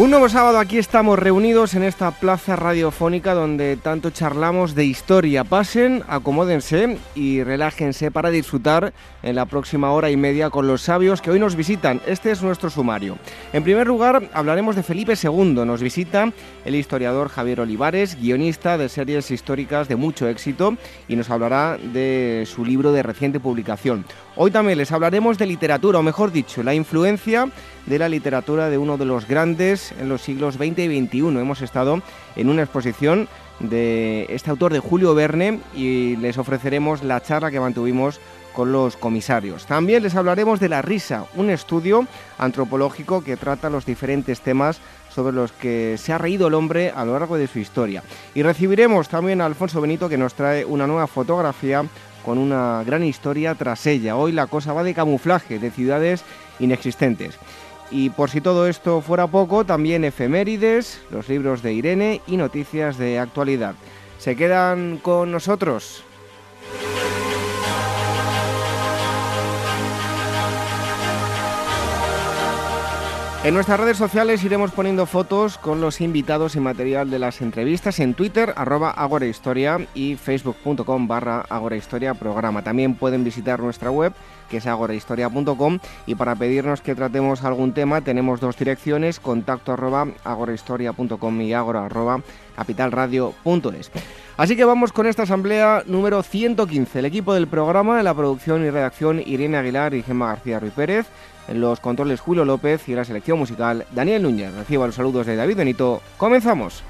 Un nuevo sábado aquí estamos reunidos en esta plaza radiofónica donde tanto charlamos de historia. Pasen, acomódense y relájense para disfrutar en la próxima hora y media con los sabios que hoy nos visitan. Este es nuestro sumario. En primer lugar, hablaremos de Felipe II. Nos visita el historiador Javier Olivares, guionista de series históricas de mucho éxito y nos hablará de su libro de reciente publicación. Hoy también les hablaremos de literatura, o mejor dicho, la influencia de la literatura de uno de los grandes en los siglos XX y XXI. Hemos estado en una exposición de este autor de Julio Verne y les ofreceremos la charla que mantuvimos con los comisarios. También les hablaremos de la risa, un estudio antropológico que trata los diferentes temas sobre los que se ha reído el hombre a lo largo de su historia. Y recibiremos también a Alfonso Benito que nos trae una nueva fotografía con una gran historia tras ella. Hoy la cosa va de camuflaje, de ciudades inexistentes. Y por si todo esto fuera poco, también efemérides, los libros de Irene y noticias de actualidad. ¿Se quedan con nosotros? En nuestras redes sociales iremos poniendo fotos con los invitados y material de las entrevistas en Twitter, arroba agorahistoria y facebook.com barra agorahistoria programa. También pueden visitar nuestra web que es agorahistoria.com y para pedirnos que tratemos algún tema tenemos dos direcciones, contacto arroba agorahistoria.com y agora arroba capitalradio.es. Así que vamos con esta asamblea número 115. El equipo del programa, en la producción y redacción Irene Aguilar y Gemma García Ruiz Pérez, en los controles Julio López y la selección musical Daniel Núñez. Reciba los saludos de David Benito. Comenzamos.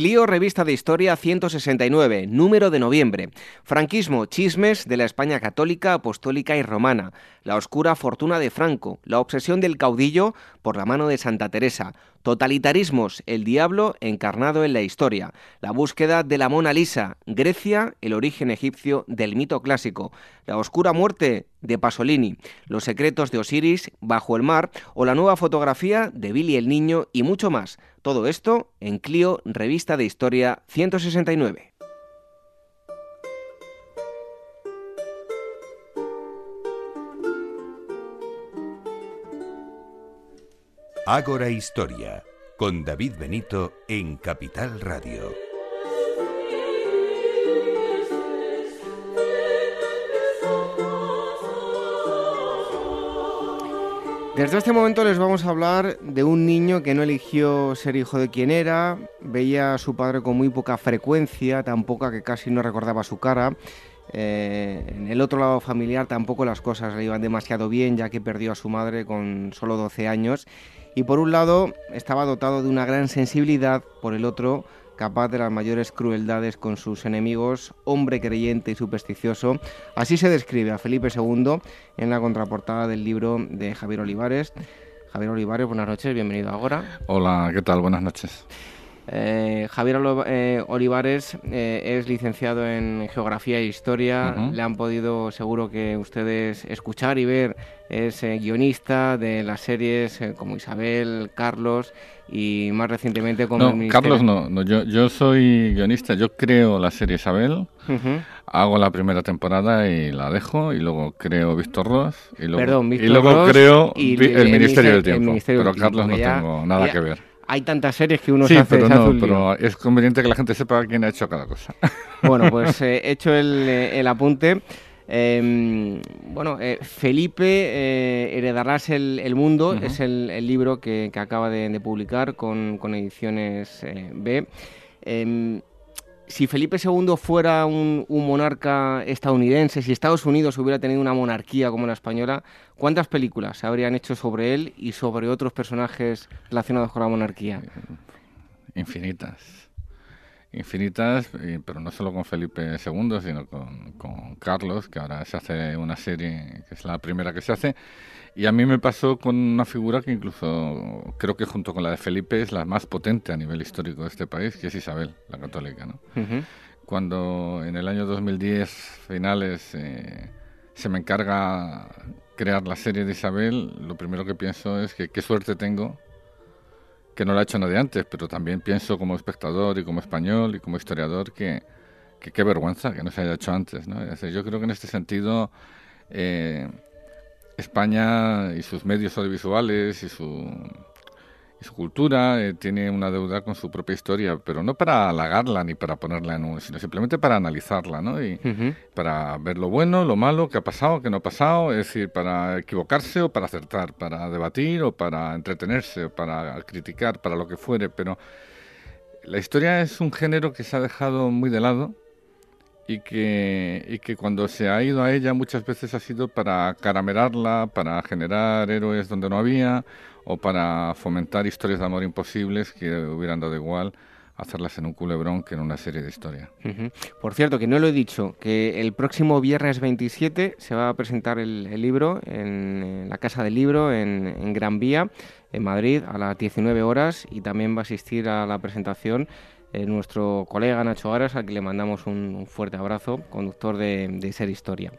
Clio Revista de Historia 169, número de noviembre. Franquismo, chismes de la España católica, apostólica y romana. La oscura fortuna de Franco. La obsesión del caudillo por la mano de Santa Teresa. Totalitarismos, el diablo encarnado en la historia. La búsqueda de la Mona Lisa. Grecia, el origen egipcio del mito clásico. La oscura muerte de Pasolini. Los secretos de Osiris bajo el mar o la nueva fotografía de Billy el Niño y mucho más. Todo esto en Clio, Revista de Historia 169. Ágora Historia, con David Benito en Capital Radio. Desde este momento les vamos a hablar de un niño que no eligió ser hijo de quien era, veía a su padre con muy poca frecuencia, tan poca que casi no recordaba su cara. Eh, en el otro lado familiar tampoco las cosas le iban demasiado bien, ya que perdió a su madre con solo 12 años. Y por un lado estaba dotado de una gran sensibilidad, por el otro capaz de las mayores crueldades con sus enemigos, hombre creyente y supersticioso. Así se describe a Felipe II en la contraportada del libro de Javier Olivares. Javier Olivares, buenas noches, bienvenido ahora. Hola, ¿qué tal? Buenas noches. Eh, Javier eh, Olivares eh, es licenciado en Geografía e Historia. Le han podido, seguro que ustedes, escuchar y ver. Es guionista de las series como Isabel, Carlos y más recientemente como no, Carlos no, no yo, yo, soy guionista, yo creo la serie Isabel, hago la primera temporada y la dejo, y luego creo Víctor Ross, y luego, y luego creo el, Ministerio del Tiempo, pero Carlos no tengo nada que ver. Hay tantas series que uno se hace pero no, pero es conveniente que la gente sepa quién ha hecho cada cosa. Bueno, pues he eh, hecho el, el apunte. Eh, bueno, eh, Felipe, eh, Heredarás el, Mundo, es el, libro que, acaba de, publicar con, ediciones B. Si Felipe II fuera un, monarca estadounidense, si Estados Unidos hubiera tenido una monarquía como la española, ¿cuántas películas se habrían hecho sobre él y sobre otros personajes relacionados con la monarquía? Infinitas. Infinitas, pero no solo con Felipe II, sino con Carlos, que ahora se hace una serie que es la primera que se hace. Y a mí me pasó con una figura que incluso creo que junto con la de Felipe es la más potente a nivel histórico de este país, que es Isabel, la católica. ¿no? Cuando en el año 2010, finales, eh, se me encarga crear la serie de Isabel, lo primero que pienso es que qué suerte tengo que no la ha hecho nadie antes, pero también pienso como espectador y como español y como historiador que, qué vergüenza que no se haya hecho antes. ¿no? yo creo que en este sentido... Eh, España y sus medios audiovisuales y su, su cultura eh, tiene una deuda con su propia historia, pero no para halagarla ni para ponerla en un, sino simplemente para analizarla, ¿no? Y para ver lo bueno, lo malo, qué ha pasado, qué no ha pasado, es decir, para equivocarse o para acertar, para debatir o para entretenerse o para criticar, para lo que fuere, pero la historia es un género que se ha dejado muy de lado y que, y que cuando se ha ido a ella muchas veces ha sido para caramelarla, para generar héroes donde no había o para fomentar historias de amor imposibles que hubieran dado igual hacerlas en un culebrón que en una serie de historia. Por cierto, que no lo he dicho, que el próximo viernes 27 se va a presentar el, libro en, la Casa del Libro en, en Gran Vía, en Madrid, a las 19 horas, y también va a asistir a la presentación eh, nuestro colega Nacho Aras, al que le mandamos un, fuerte abrazo, conductor de, Ser Historia.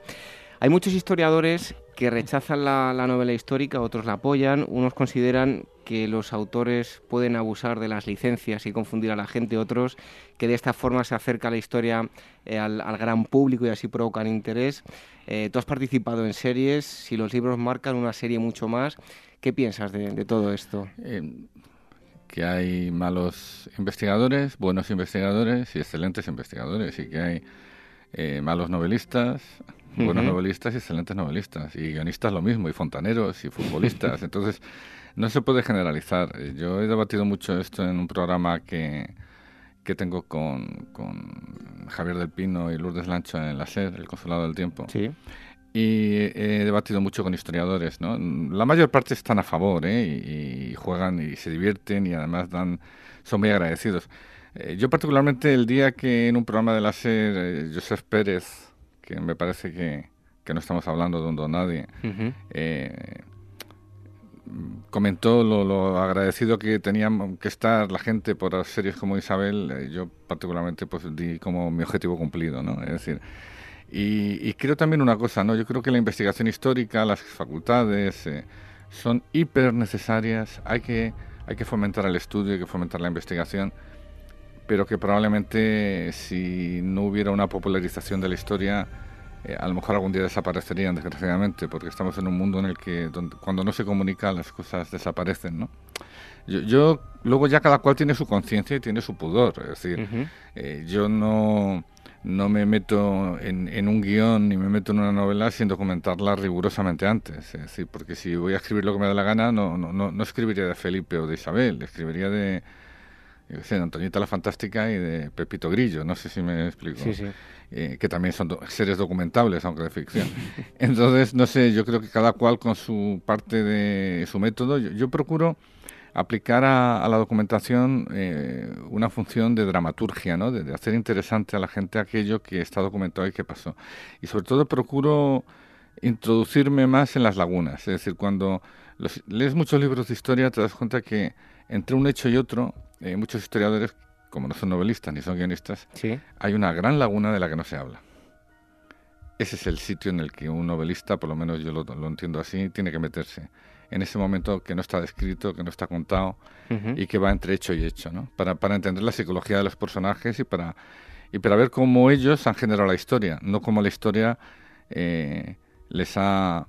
Hay muchos historiadores que rechazan la, novela histórica, otros la apoyan, unos consideran que los autores pueden abusar de las licencias y confundir a la gente, otros que de esta forma se acerca la historia eh, al, gran público y así provocan interés. Eh, tú has participado en series, si los libros marcan una serie mucho más, ¿qué piensas de, todo esto? Que hay malos investigadores, buenos investigadores y excelentes investigadores, y que hay eh, malos novelistas, buenos novelistas y excelentes novelistas, y guionistas lo mismo, y fontaneros y futbolistas. Entonces, no se puede generalizar. Yo he debatido mucho esto en un programa que, que tengo con, con Javier del Pino y Lourdes Lancho en la SED, el Consulado del Tiempo. Sí y he debatido mucho con historiadores, ¿no? La mayor parte están a favor, ¿eh? y, juegan y se divierten y además dan, son muy agradecidos. Eh, yo particularmente el día que en un programa de la SER, eh, Pérez, que me parece que, que, no estamos hablando de un don nadie, eh, comentó lo, lo, agradecido que tenían que estar la gente por series como Isabel, yo particularmente pues di como mi objetivo cumplido, ¿no? Es decir, y, creo también una cosa, ¿no? Yo creo que la investigación histórica, las facultades, eh, son hiper necesarias. Hay que, hay que fomentar el estudio, hay que fomentar la investigación, pero que probablemente si no hubiera una popularización de la historia, eh, a lo mejor algún día desaparecerían, desgraciadamente, porque estamos en un mundo en el que cuando no se comunica las cosas desaparecen, ¿no? Yo, luego ya cada cual tiene su conciencia y tiene su pudor, es decir, eh, yo no no me meto en, un guion ni me meto en una novela sin documentarla rigurosamente antes. Es decir, porque si voy a escribir lo que me da la gana, no, no, no, escribiría de Felipe o de Isabel, escribiría de, de Antoñita la Fantástica y de Pepito Grillo, no sé si me explico. Eh, que también son seres documentables, aunque de ficción. Entonces, no sé, yo creo que cada cual con su parte de su método, yo procuro aplicar a, la documentación eh, una función de dramaturgia, ¿no? De, hacer interesante a la gente aquello que está documentado y que pasó. Y sobre todo procuro introducirme más en las lagunas. Es decir, cuando lees muchos libros de historia te das cuenta que entre un hecho y otro, eh, muchos historiadores, como no son novelistas ni son guionistas, hay una gran laguna de la que no se habla. Ese es el sitio en el que un novelista, por lo menos yo lo, lo entiendo así, tiene que meterse en ese momento que no está descrito, que no está contado y que va entre hecho y hecho, ¿no? Para, para entender la psicología de los personajes y para, y para ver cómo ellos han generado la historia, no cómo la historia eh, les ha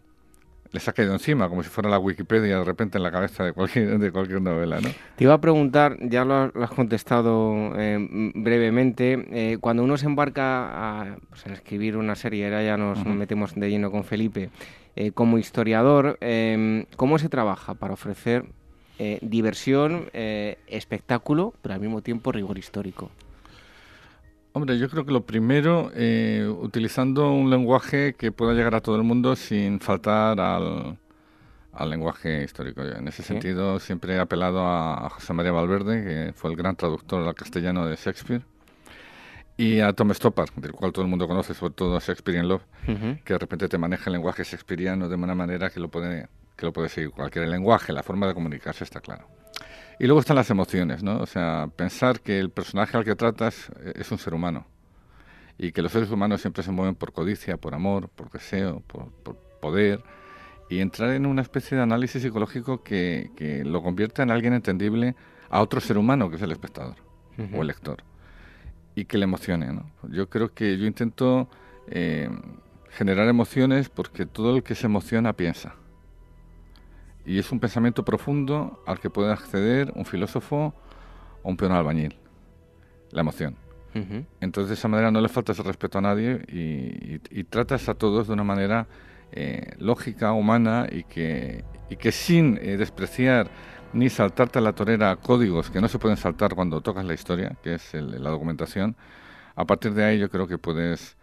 les ha caído encima, como si fuera la Wikipedia de repente en la cabeza de cualquier, de cualquier novela. ¿no? Te iba a preguntar, ya lo, has contestado eh, brevemente, eh, cuando uno se embarca a pues, escribir una serie, ahora ya nos metemos de lleno con Felipe, eh, como historiador, ¿cómo se trabaja para ofrecer diversión, espectáculo, pero al mismo tiempo rigor histórico? Hombre, yo creo que lo primero, eh, utilizando un lenguaje que pueda llegar a todo el mundo sin faltar al, lenguaje histórico. En ese sentido, siempre he apelado a, José María Valverde, que fue el gran traductor al castellano de Shakespeare, y a Tom Stoppard, del cual todo el mundo conoce, sobre todo Shakespeare in Love, que de repente te maneja el lenguaje shakespeariano de una manera que lo puede, que lo puede seguir cualquier lenguaje, la forma de comunicarse está claro. Y luego están las emociones, ¿no? O sea, pensar que el personaje al que tratas eh, es un ser humano y que los seres humanos siempre se mueven por codicia, por amor, por deseo, por, poder y entrar en una especie de análisis psicológico que, que, lo convierta en alguien entendible a otro ser humano que es el espectador o el lector y que le emocione. ¿no? Yo creo que yo intento eh, generar emociones porque todo el que se emociona piensa. Y es un pensamiento profundo al que puede acceder un filósofo o un peón albañil. La emoción. Entonces, de esa manera no le faltas el respeto a nadie y, tratas a todos de una manera eh, lógica, humana y que, y que sin eh, despreciar ni saltarte a la torera códigos que no se pueden saltar cuando tocas la historia, que es la documentación. A partir de ahí yo creo que puedes,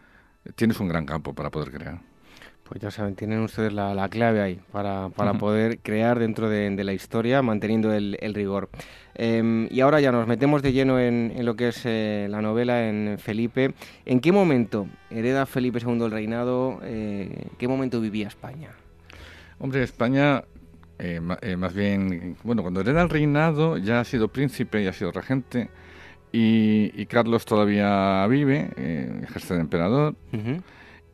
tienes un gran campo para poder crear. Pues ya saben, tienen ustedes la, clave ahí para, para poder crear dentro de, la historia manteniendo el, rigor. Em, y ahora ya nos metemos de lleno en, lo que es eh, la novela en Felipe. ¿En qué momento hereda Felipe II el reinado? Eh, ¿Qué momento vivía España? Hombre, España, eh, más bien, bueno, cuando hereda el reinado ya ha sido príncipe y ha sido regente. Y, Carlos todavía vive, ejerce de emperador.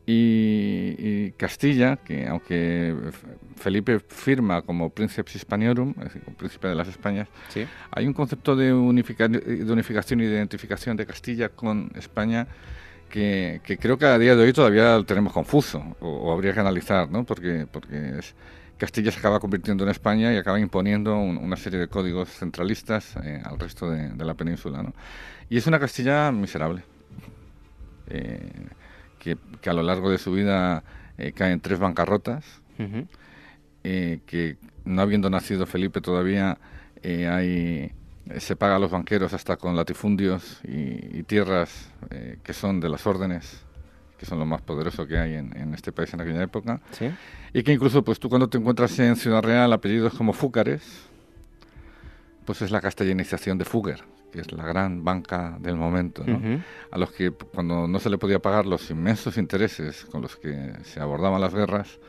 Y, Castilla, que aunque Felipe firma como Princeps Hispaniorum, es decir, como príncipe de las Españas, hay un concepto de, de, unificación y de identificación de Castilla con España que, creo que a día de hoy todavía lo tenemos confuso, o, habría que analizar, ¿no? porque, porque Castilla se acaba convirtiendo en España y acaba imponiendo una serie de códigos centralistas eh, al resto de, la península. ¿no? Y es una Castilla miserable. Eh, que, a lo largo de su vida eh, cae en tres bancarrotas, eh, que no habiendo nacido Felipe todavía, eh, hay, se paga a los banqueros hasta con latifundios y, tierras que son de las órdenes que son lo más poderoso que hay en, este país en aquella época, y que incluso pues tú cuando te encuentras en Ciudad Real apellidos como Fúcares, pues es la castellanización de Fugger, que es la gran banca del momento, a los que cuando no se le podía pagar los inmensos intereses con los que se abordaban las guerras,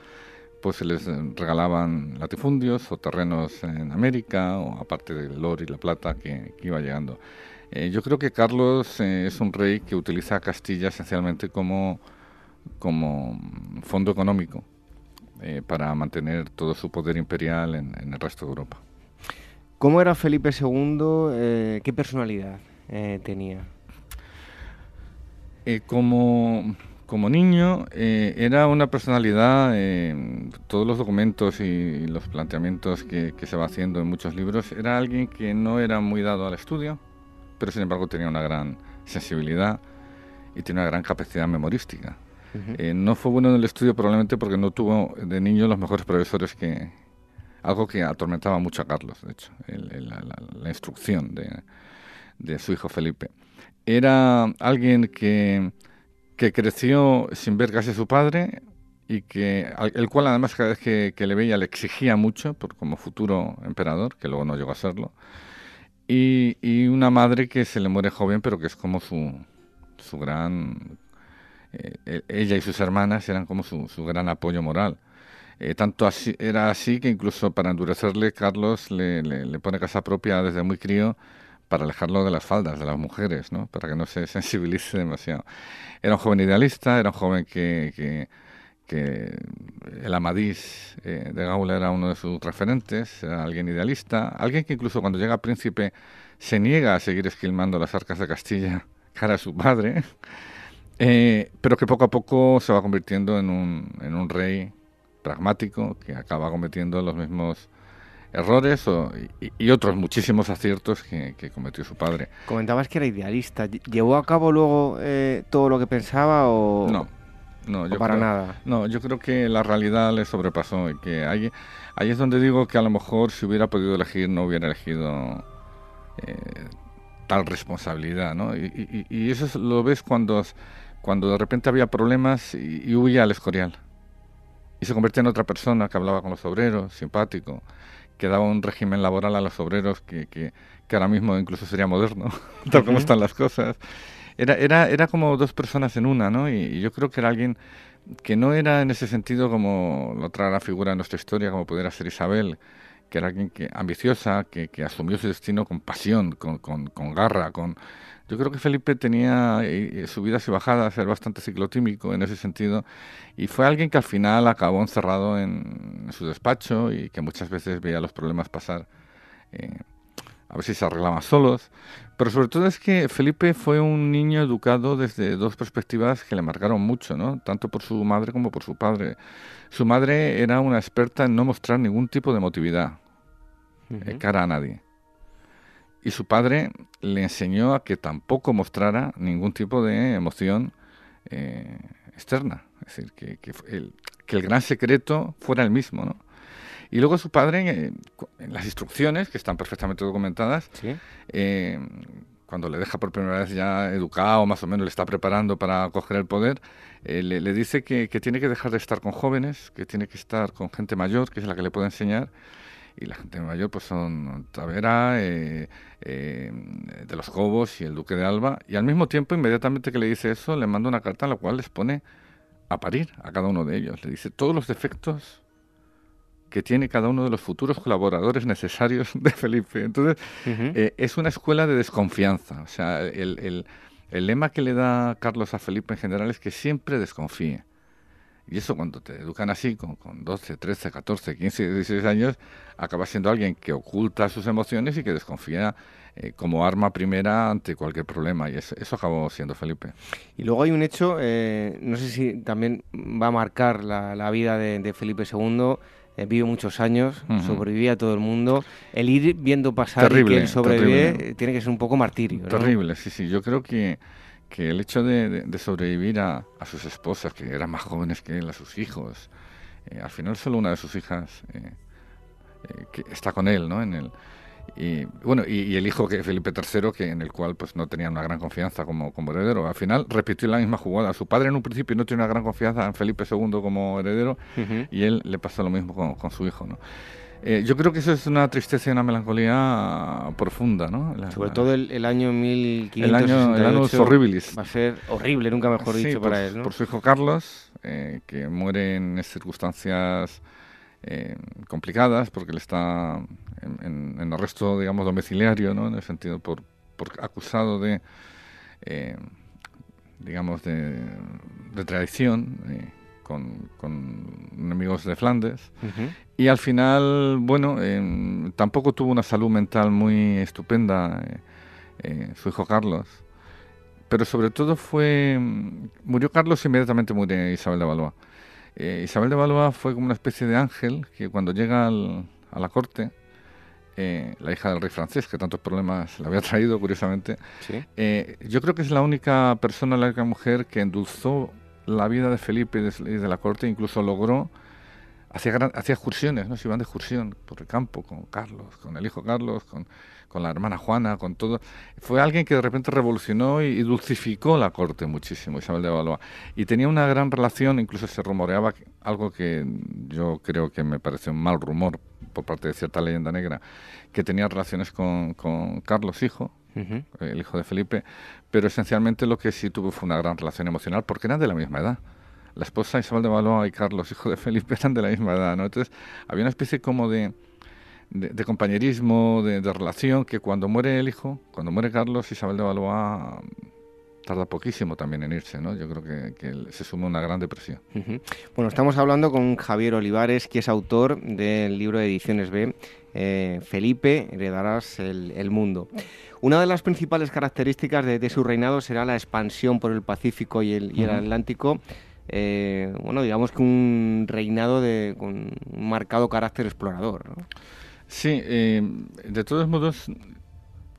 pues se les regalaban latifundios o terrenos en América, o aparte del oro y la plata que, iba llegando. Eh, yo creo que Carlos eh, es un rey que utiliza a Castilla esencialmente como, como fondo económico eh, para mantener todo su poder imperial en el resto de Europa. ¿Cómo era Felipe II? Eh, ¿Qué personalidad eh, tenía? Eh, como, como, niño era una personalidad, todos los documentos y los planteamientos que, se va haciendo en muchos libros, era alguien que no era muy dado al estudio, pero sin embargo tenía una gran sensibilidad y tiene una gran capacidad memorística. no fue bueno en el estudio probablemente porque no tuvo de niño los mejores profesores que, algo que atormentaba mucho a Carlos, de hecho, la, instrucción de, su hijo Felipe. Era alguien que, que, creció sin ver casi a su padre y que el cual además cada vez que, le veía le exigía mucho por, como futuro emperador, que luego no llegó a serlo, y, una madre que se le muere joven pero que es como su, su gran... Eh, ella y sus hermanas eran como su, su gran apoyo moral eh, tanto así, era así que incluso para endurecerle, Carlos le, pone casa propia desde muy crío para alejarlo de las faldas de las mujeres, ¿no? para que no se sensibilice demasiado. Era un joven idealista, era un joven que el Amadís eh, de Gaula era uno de sus referentes, era alguien idealista, alguien que incluso cuando llega príncipe se niega a seguir esquilmando las arcas de Castilla cara a su padre, eh, pero que poco a poco se va convirtiendo en un, en un rey pragmático que acaba cometiendo los mismos errores y, otros muchísimos aciertos que, cometió su padre. Comentabas que era idealista. ¿Llevó a cabo luego eh, todo lo que pensaba o no? No, yo para nada. No, yo creo que la realidad le sobrepasó y que ahí, ahí es donde digo que a lo mejor si hubiera podido elegir no hubiera elegido eh, tal responsabilidad, ¿no? Y, eso lo ves cuando, cuando de repente había problemas y, huía al Escorial. Y se convertía en otra persona que hablaba con los obreros, simpático, que daba un régimen laboral a los obreros que, que, ahora mismo incluso sería moderno, tal como están las cosas. Era, era, era como dos personas en una, ¿no? Y, yo creo que era alguien que no era en ese sentido como la otra gran figura de nuestra historia, como pudiera ser Isabel, que era alguien que, ambiciosa, que, que asumió su destino con pasión, con, con, con garra, con... Yo creo que Felipe tenía eh, eh, subidas y bajadas, era bastante ciclotímico en ese sentido, y fue alguien que al final acabó encerrado en, su despacho y que muchas veces veía los problemas pasar, eh, a ver si se arreglaban solos, pero sobre todo es que Felipe fue un niño educado desde dos perspectivas que le marcaron mucho, ¿no? tanto por su madre como por su padre. Su madre era una experta en no mostrar ningún tipo de emotividad eh, cara a nadie. Y su padre le enseñó a que tampoco mostrara ningún tipo de emoción eh, externa. Es decir, que, que, el, que el gran secreto fuera el mismo, ¿no? Y luego su padre, eh, en las instrucciones, que están perfectamente documentadas, cuando le deja por primera vez ya educado, más o menos le está preparando para coger el poder, eh, le, dice que, tiene que dejar de estar con jóvenes, que tiene que estar con gente mayor, que es la que le puede enseñar. Y la gente mayor pues son Tavera, eh, eh, de los Cobos y el Duque de Alba. Y al mismo tiempo, inmediatamente que le dice eso, le manda una carta en la cual les pone a parir a cada uno de ellos. Le dice todos los defectos que tiene cada uno de los futuros colaboradores necesarios de Felipe. Entonces, es una escuela de desconfianza. O sea, el, el lema que le da Carlos a Felipe en general es que siempre desconfíe. Y eso cuando te educan así, con, con 12, 13, 14, 15, 16 años, acabas siendo alguien que oculta sus emociones y que desconfía eh, como arma primera ante cualquier problema. Y eso, acabó siendo Felipe. Y luego hay un hecho, eh, no sé si también va a marcar la, vida de Felipe II, eh, vive muchos años, sobrevivía a todo el mundo. El ir viendo pasar y que él sobrevive tiene que ser un poco martirio. Terrible, sí, sí. Yo creo que, que el hecho de, sobrevivir a, sus esposas, que eran más jóvenes que él, a sus hijos, eh, al final solo una de sus hijas eh, que está con él, ¿no? En el, y bueno, y, el hijo que Felipe III, que en el cual pues no tenía una gran confianza como, como heredero. Al final repitió la misma jugada. Su padre en un principio no tenía una gran confianza en Felipe II como heredero y él le pasó lo mismo con, su hijo, ¿no? Eh, yo creo que eso es una tristeza y una melancolía profunda, ¿no? Sobre todo el, año 1568. El año, el horribilis. Va a ser horrible, nunca mejor dicho para él, ¿no? Por su hijo Carlos, eh, que muere en circunstancias eh, complicadas porque él está en, en, arresto, digamos, domiciliario, ¿no? En el sentido, por, por acusado de, eh, digamos, de, de traición con, con, enemigos de Flandes. Y al final, bueno, tampoco tuvo una salud mental muy estupenda su hijo Carlos. Pero sobre todo fue... Murió Carlos y inmediatamente murió Isabel de Valois. Eh, Isabel de Valois fue como una especie de ángel que cuando llega a la corte, eh, la hija del rey francés, que tantos problemas le había traído, curiosamente, eh, yo creo que es la única persona, la única mujer que endulzó la vida de Felipe y de, la corte, incluso logró, hacía, excursiones, ¿no? se iban de excursión por el campo con Carlos, con el hijo Carlos, con con la hermana Juana, con todo. Fue alguien que de repente revolucionó y, dulcificó la corte muchísimo, Isabel de Valois. Y tenía una gran relación, incluso se rumoreaba algo que yo creo que me parece un mal rumor por parte de cierta leyenda negra, que tenía relaciones con, con Carlos, hijo, el hijo de Felipe, pero esencialmente lo que sí tuvo fue una gran relación emocional porque eran de la misma edad la esposa Isabel de Valois y Carlos, hijo de Felipe, eran de la misma edad, ¿no? Entonces había una especie como de, de, compañerismo, de, relación, que cuando muere el hijo, cuando muere Carlos, Isabel de Valois tarda poquísimo también en irse, ¿no? Yo creo que, se suma una gran depresión. Bueno, estamos hablando con Javier Olivares, que es autor del libro de Ediciones B, eh, Felipe, heredarás el, mundo. Una de las principales características de, su reinado será la expansión por el Pacífico y el, Atlántico. Eh, bueno, digamos que un reinado de, con un marcado carácter explorador. ¿no? Sí, eh, de todos modos,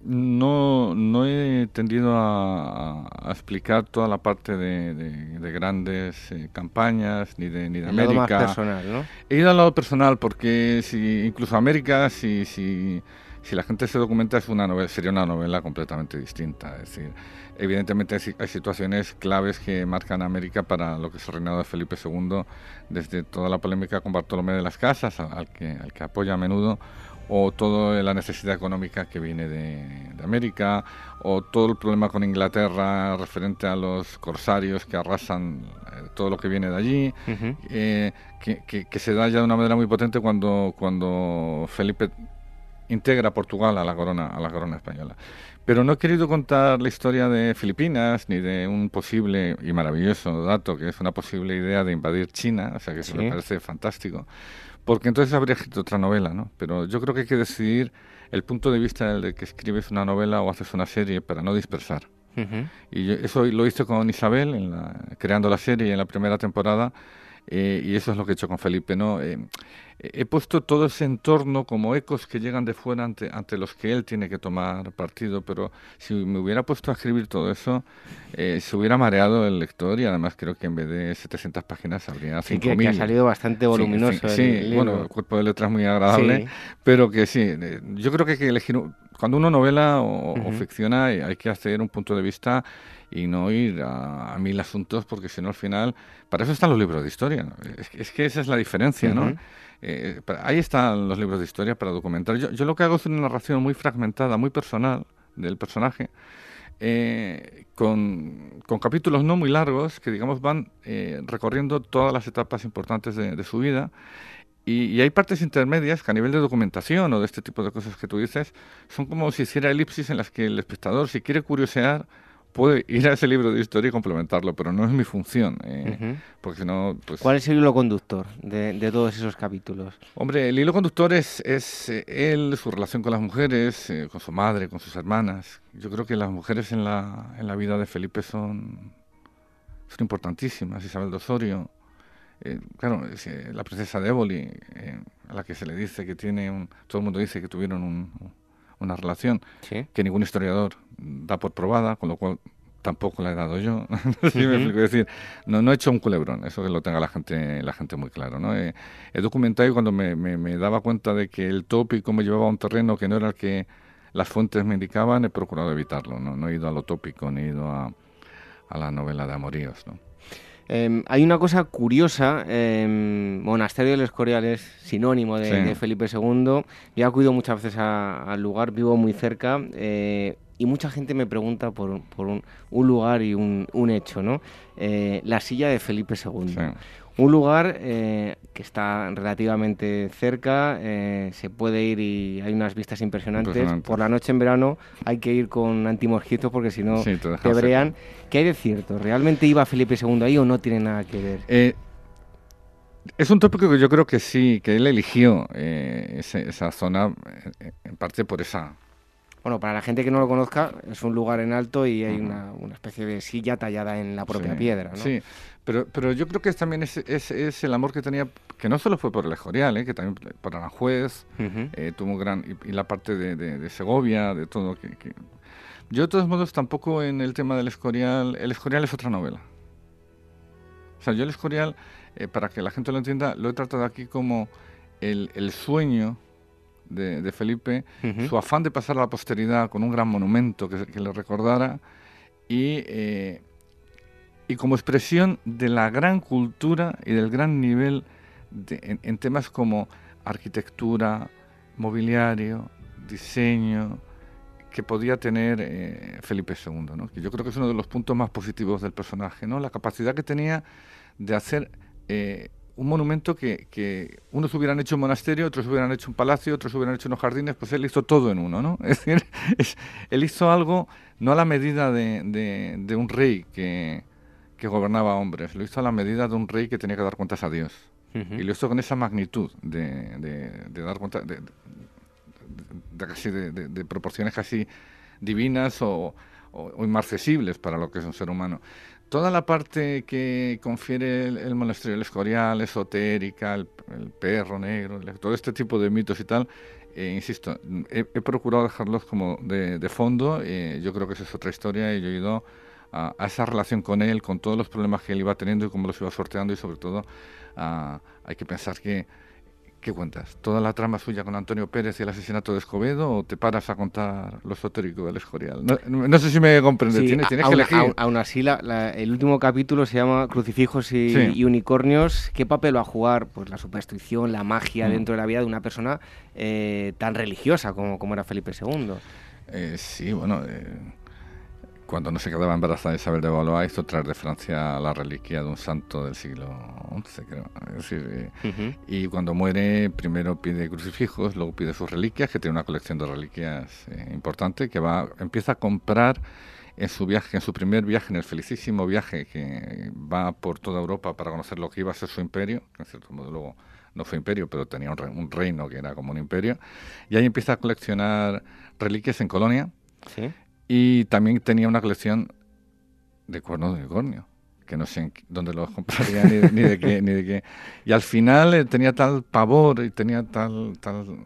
no, no he tendido a, explicar toda la parte de, grandes eh, campañas ni de, ni de América. Lado más personal, ¿no? He ido al lado personal porque si, incluso América, si, si, si la gente se documenta es una novela, sería una novela completamente distinta. Es decir, evidentemente hay, situaciones claves que marcan a América para lo que es el reinado de Felipe II, desde toda la polémica con Bartolomé de las Casas, al que, al que apoya a menudo, o toda la necesidad económica que viene de, América, o todo el problema con Inglaterra referente a los corsarios que arrasan eh, todo lo que viene de allí, eh, que, que, se da ya de una manera muy potente cuando, cuando Felipe integra Portugal a la corona, a la corona española. Pero no he querido contar la historia de Filipinas ni de un posible y maravilloso dato que es una posible idea de invadir China, o sea que eso me parece fantástico, porque entonces habría escrito otra novela, ¿no? Pero yo creo que hay que decidir el punto de vista del de que escribes una novela o haces una serie para no dispersar. Y eso lo hice con Isabel, en la, creando la serie en la primera temporada, eh, y eso es lo que he hecho con Felipe, ¿no? Eh, he puesto todo ese entorno como ecos que llegan de fuera ante, ante los que él tiene que tomar partido, pero si me hubiera puesto a escribir todo eso, eh, se hubiera mareado el lector y además creo que en vez de 700 páginas habría 5.000. Sí, que, ha salido bastante voluminoso. Sí, bueno, el cuerpo de letras muy agradable, pero que sí, yo creo que hay que elegir, cuando uno novela o, ficciona hay que hacer un punto de vista y no ir a, mil asuntos porque si no al final, para eso están los libros de historia, es, que esa es la diferencia, ¿no? Eh, ahí están los libros de historia para documentar. Yo, yo, lo que hago es una narración muy fragmentada, muy personal del personaje, eh, con, con, capítulos no muy largos que, digamos, van eh, recorriendo todas las etapas importantes de, de su vida. Y, y, hay partes intermedias que a nivel de documentación o de este tipo de cosas que tú dices, son como si hiciera elipsis en las que el espectador, si quiere curiosear, puede ir a ese libro de historia y complementarlo, pero no es mi función. Eh, porque no, pues ¿Cuál es el hilo conductor de, todos esos capítulos? Hombre, el hilo conductor es, es eh, él, su relación con las mujeres, eh, con su madre, con sus hermanas. Yo creo que las mujeres en la, en la vida de Felipe son, son importantísimas. Isabel de Osorio, claro, la princesa de Éboli, a la que se le dice que tiene un... Todo el mundo dice que tuvieron un una relación que ningún historiador da por probada, con lo cual tampoco la he dado yo. decir, no, no he hecho un culebrón, eso que lo tenga la gente, la gente muy claro. ¿no? He, documentado y cuando me, me, daba cuenta de que el tópico me llevaba a un terreno que no era el que las fuentes me indicaban, he procurado evitarlo. No, no he ido a lo tópico, ni he ido a, a la novela de amoríos. ¿no? Em, hay una cosa curiosa, eh, Monasterio del Escorial es sinónimo de, Felipe II, yo acudido muchas veces al lugar, vivo muy cerca eh, y mucha gente me pregunta por, un, lugar y un, hecho, ¿no? Eh, la silla de Felipe II. Un lugar eh, que está relativamente cerca, eh, se puede ir y hay unas vistas impresionantes. Por la noche en verano hay que ir con antimosquitos porque si no te, brean. ¿Qué hay de cierto? ¿Realmente iba Felipe II ahí o no tiene nada que ver? Eh, es un tópico que yo creo que sí, que él eligió esa zona en parte por esa bueno, para la gente que no lo conozca, es un lugar en alto y hay una, especie de silla tallada en la propia piedra. ¿no? Sí, pero, pero yo creo que también es, es, el amor que tenía, que no solo fue por el Escorial, ¿eh? que también por Aranjuez, eh, tuvo gran. Y, la parte de, Segovia, de todo. Que, Yo, de todos modos, tampoco en el tema del Escorial. El Escorial es otra novela. O sea, yo el Escorial, eh, para que la gente lo entienda, lo he tratado aquí como el, el sueño de, Felipe, su afán de pasar a la posteridad con un gran monumento que, le recordara y, eh, y como expresión de la gran cultura y del gran nivel en, temas como arquitectura, mobiliario, diseño, que podía tener eh, Felipe II, ¿no? que yo creo que es uno de los puntos más positivos del personaje, ¿no? la capacidad que tenía de hacer eh, un monumento que, que, unos hubieran hecho un monasterio, otros hubieran hecho un palacio, otros hubieran hecho unos jardines, pues él hizo todo en uno, ¿no? Es decir, él hizo algo no a la medida de, de, un rey que, que, gobernaba hombres, lo hizo a la medida de un rey que tenía que dar cuentas a Dios. Y lo hizo con esa magnitud de, de dar cuenta, de, casi de, proporciones casi divinas o, o, inmarcesibles para lo que es un ser humano toda la parte que confiere el, monasterio del Escorial, esotérica, el, perro negro, todo este tipo de mitos y tal, eh, insisto, he, procurado dejarlos como de, fondo. Eh, yo creo que esa es otra historia y yo he ido a, esa relación con él, con todos los problemas que él iba teniendo y cómo los iba sorteando y sobre todo hay que pensar que, ¿qué cuentas? ¿Toda la trama suya con Antonio Pérez y el asesinato de Escobedo o te paras a contar lo esotérico del Escorial? No, sé si me comprendes, tienes, que elegir. Aún, así, el último capítulo se llama Crucifijos y, Unicornios. ¿Qué papel va a jugar pues, la superstición, la magia mm. dentro de la vida de una persona eh, tan religiosa como, como era Felipe II? Eh, sí, bueno... Eh, cuando no se quedaba embarazada Isabel de Valois, hizo traer de Francia la reliquia de un santo del siglo XI, creo. Eh, y cuando muere, primero pide crucifijos, luego pide sus reliquias, que tiene una colección de reliquias eh, importante, que va empieza a comprar en su viaje, en su primer viaje, en el felicísimo viaje que va por toda Europa para conocer lo que iba a ser su imperio, en cierto modo luego no fue imperio, pero tenía un, reino que era como un imperio, y ahí empieza a coleccionar reliquias en Colonia. ¿Sí? Y también tenía una colección de cuernos de unicornio, que no sé dónde los compraría ni, de qué, ni de qué. Y al final eh, tenía tal pavor y tenía tal, tal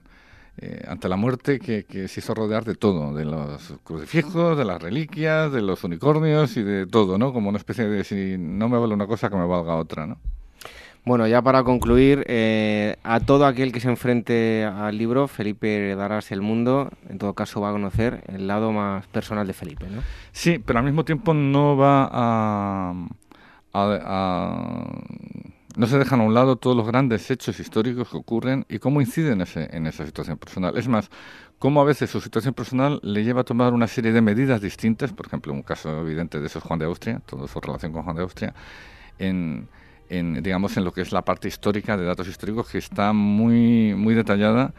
eh, ante la muerte que, se hizo rodear de todo, de los crucifijos, de las reliquias, de los unicornios y de todo, ¿no? Como una especie de si no me vale una cosa que me valga otra, ¿no? Bueno, ya para concluir, eh, a todo aquel que se enfrente al libro, Felipe darás el mundo, en todo caso va a conocer el lado más personal de Felipe, ¿no? Sí, pero al mismo tiempo no va a, no se dejan a un lado todos los grandes hechos históricos que ocurren y cómo inciden ese, en esa situación personal. Es más, cómo a veces su situación personal le lleva a tomar una serie de medidas distintas, por ejemplo, un caso evidente de eso es Juan de Austria, toda su relación con Juan de Austria, en en, digamos, en lo que es la parte histórica de datos históricos que está muy, muy detallada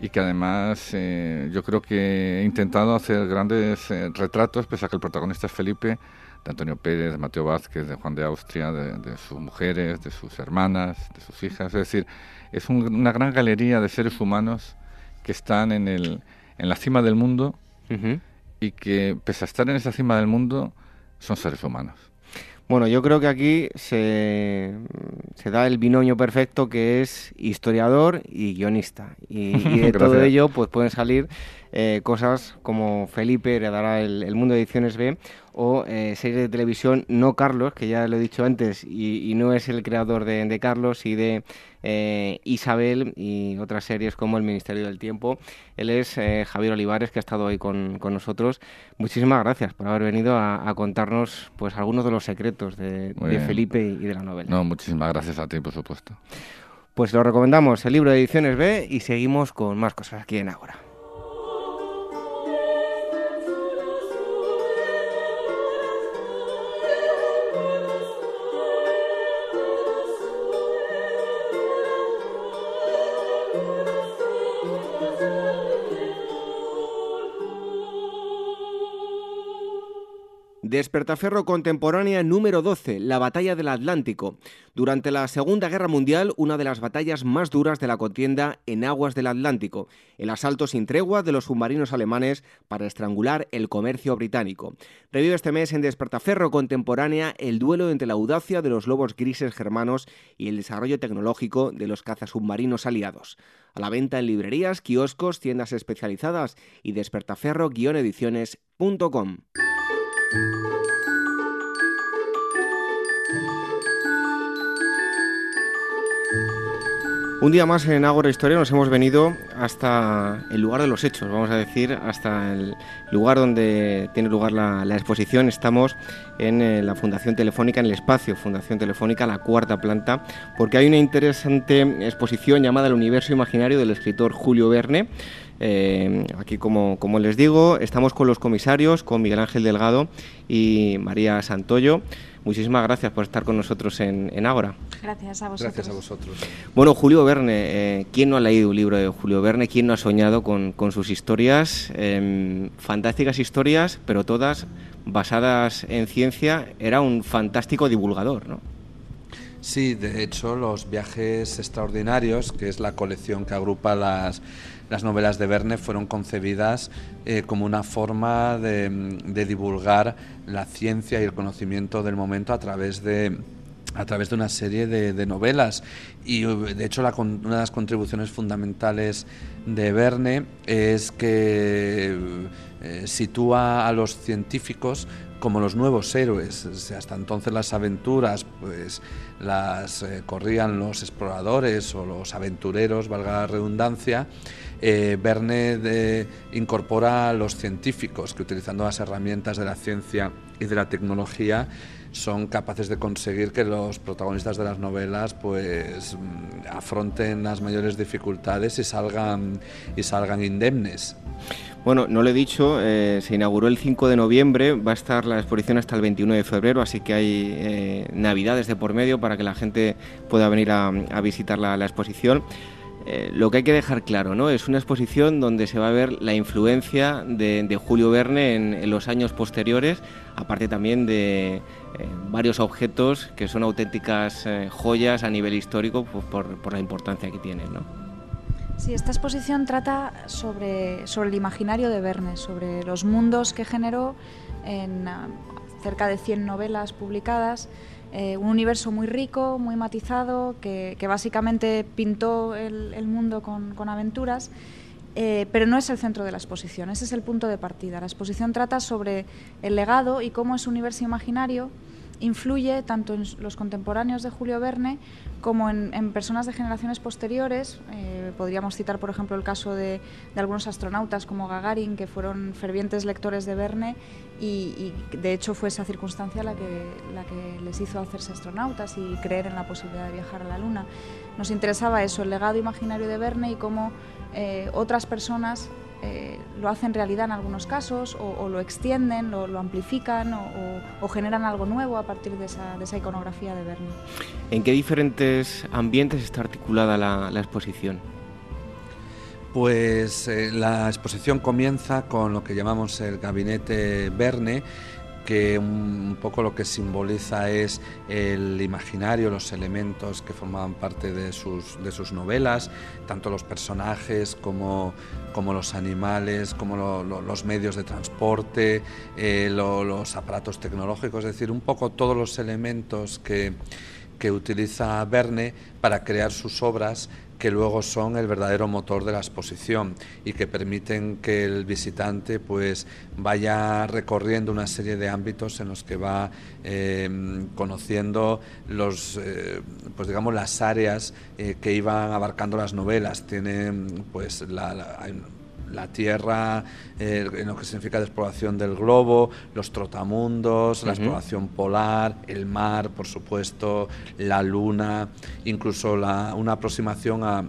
y que además eh, yo creo que he intentado hacer grandes eh, retratos, pese a que el protagonista es Felipe, de Antonio Pérez, de Mateo Vázquez, de Juan de Austria, de, sus mujeres, de sus hermanas, de sus hijas. Es decir, es una gran galería de seres humanos que están en, el, en la cima del mundo y que, pese a estar en esa cima del mundo, son seres humanos. Bueno, yo creo que aquí se, da el binomio perfecto que es historiador y guionista. Y, de todo ello pues pueden salir eh, cosas como Felipe heredará el, Mundo de Ediciones B o eh, series de televisión, no Carlos, que ya lo he dicho antes, y, no es el creador de, Carlos y de eh, Isabel y otras series como El Ministerio del Tiempo. Él es Javier Olivares, que ha estado hoy con, nosotros. Muchísimas gracias por haber venido a, contarnos pues algunos de los secretos de, de Felipe y de la novela. No, muchísimas gracias a ti, por supuesto. Pues lo recomendamos, el libro de Ediciones B, y seguimos con más cosas aquí en Ágora. Despertaferro contemporánea número 12, la batalla del Atlántico. Durante la Segunda Guerra Mundial, una de las batallas más duras de la contienda en aguas del Atlántico, el asalto sin tregua de los submarinos alemanes para estrangular el comercio británico. Revive este mes en Despertaferro contemporánea el duelo entre la audacia de los lobos grises germanos y el desarrollo tecnológico de los cazasubmarinos aliados. A la venta en librerías, kioscos, tiendas especializadas y despertaferro-ediciones.com. Un día más en Ágora Historia nos hemos venido hasta el lugar de los hechos, vamos a decir, hasta el lugar donde tiene lugar la, exposición. Estamos en eh, la Fundación Telefónica, en el espacio Fundación Telefónica, la cuarta planta, porque hay una interesante exposición llamada El Universo Imaginario del escritor Julio Verne. Eh, aquí, como, como les digo, estamos con los comisarios, con Miguel Ángel Delgado y María Santoyo. Muchísimas gracias por estar con nosotros en, en Ágora. Gracias a vosotros. Gracias a vosotros. Bueno, Julio Verne, eh, ¿quién no ha leído un libro de Julio Verne? ¿Quién no ha soñado con, sus historias? Em, fantásticas historias, pero todas basadas en ciencia. Era un fantástico divulgador, ¿no? Sí, de hecho, los viajes extraordinarios, que es la colección que agrupa las las novelas de Verne fueron concebidas eh, como una forma de, divulgar la ciencia y el conocimiento del momento a través de a través de una serie de, novelas y de hecho una de las contribuciones fundamentales de Verne es que eh, sitúa a los científicos como los nuevos héroes. hasta entonces las aventuras pues las eh, corrían los exploradores o los aventureros, valga la redundancia. Eh, Verne incorpora a los científicos que utilizando las herramientas de la ciencia y de la tecnología son capaces de conseguir que los protagonistas de las novelas pues mm, afronten las mayores dificultades y salgan y salgan indemnes. Bueno, no lo he dicho, eh, se inauguró el 5 de noviembre, va a estar la exposición hasta el 21 de febrero, así que hay eh, navidades de por medio para que la gente pueda venir a, visitar la, exposición. Eh, lo que hay que dejar claro, ¿no? Es una exposición donde se va a ver la influencia de, Julio Verne en, los años posteriores, aparte también de varios objetos que son auténticas joyas a nivel histórico pues, por, por la importancia que tienen, ¿no? Sí, esta exposición trata sobre, sobre el imaginario de Verne, sobre los mundos que generó en ah, cerca de 100 novelas publicadas, eh, un universo muy rico, muy matizado, que, básicamente pintó el, mundo con, aventuras. Eh, pero no es el centro de la exposición, ese es el punto de partida. La exposición trata sobre el legado y cómo ese universo imaginario influye tanto en los contemporáneos de Julio Verne como en, personas de generaciones posteriores. Eh, podríamos citar, por ejemplo, el caso de, algunos astronautas como Gagarin, que fueron fervientes lectores de Verne y, de hecho fue esa circunstancia la que, les hizo hacerse astronautas y creer en la posibilidad de viajar a la Luna. Nos interesaba eso, el legado imaginario de Verne y cómo eh, otras personas eh, lo hacen realidad en algunos casos o, lo extienden, lo, amplifican o, generan algo nuevo a partir de esa, iconografía de Verne. ¿En qué diferentes ambientes está articulada la, exposición? Pues eh, la exposición comienza con lo que llamamos el gabinete Verne, que un poco lo que simboliza es el imaginario, los elementos que formaban parte de sus, de sus novelas, tanto los personajes como, como los animales, como los medios de transporte, eh, los aparatos tecnológicos, es decir, un poco todos los elementos que, que utiliza Verne para crear sus obras que luego son el verdadero motor de la exposición y que permiten que el visitante pues vaya recorriendo una serie de ámbitos en los que va eh, conociendo los eh, pues digamos las áreas eh, que iban abarcando las novelas. Tienen pues la, la tierra, en lo que significa la exploración del globo, los trotamundos, la exploración polar, el mar, por supuesto, la luna, incluso una aproximación a,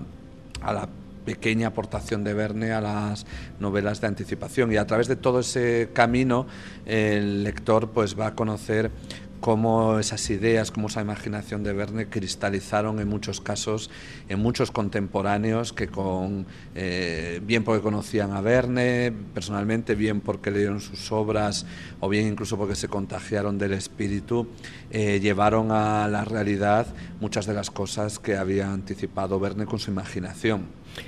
a la pequeña aportación de Verne a las novelas de anticipación. Y a través de todo ese camino el lector pues va a conocer cómo esas ideas, cómo esa imaginación de Verne cristalizaron en muchos casos en muchos contemporáneos que con eh, bien porque conocían a Verne personalmente, bien porque leyeron sus obras o bien incluso porque se contagiaron del espíritu, eh, llevaron a la realidad muchas de las cosas que había anticipado Verne con su imaginación.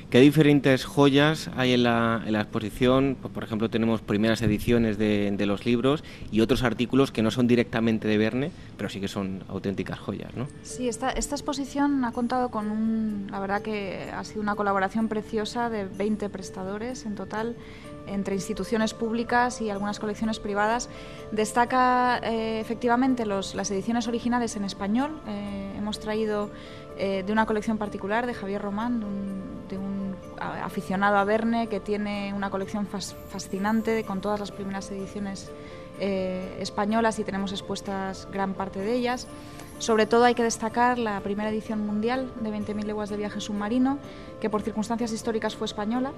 ¿Qué diferentes joyas hay en la, exposición? Pues, por ejemplo, tenemos primeras ediciones de, los libros y otros artículos que no son directamente de Verne, pero sí que son auténticas joyas, ¿no? Sí, esta, esta exposición ha contado con un... La verdad que ha sido una colaboración preciosa de 20 prestadores en total entre instituciones públicas y algunas colecciones privadas. Destaca eh, efectivamente los, las ediciones originales en español. Eh, hemos traído eh, de una colección particular de Javier Román, de un, aficionado a Verne que tiene una colección fascinante con todas las primeras ediciones eh, españolas y tenemos expuestas gran parte de ellas. Sobre todo hay que destacar la primera edición mundial de 20.000 leguas de viaje submarino, que por circunstancias históricas fue española,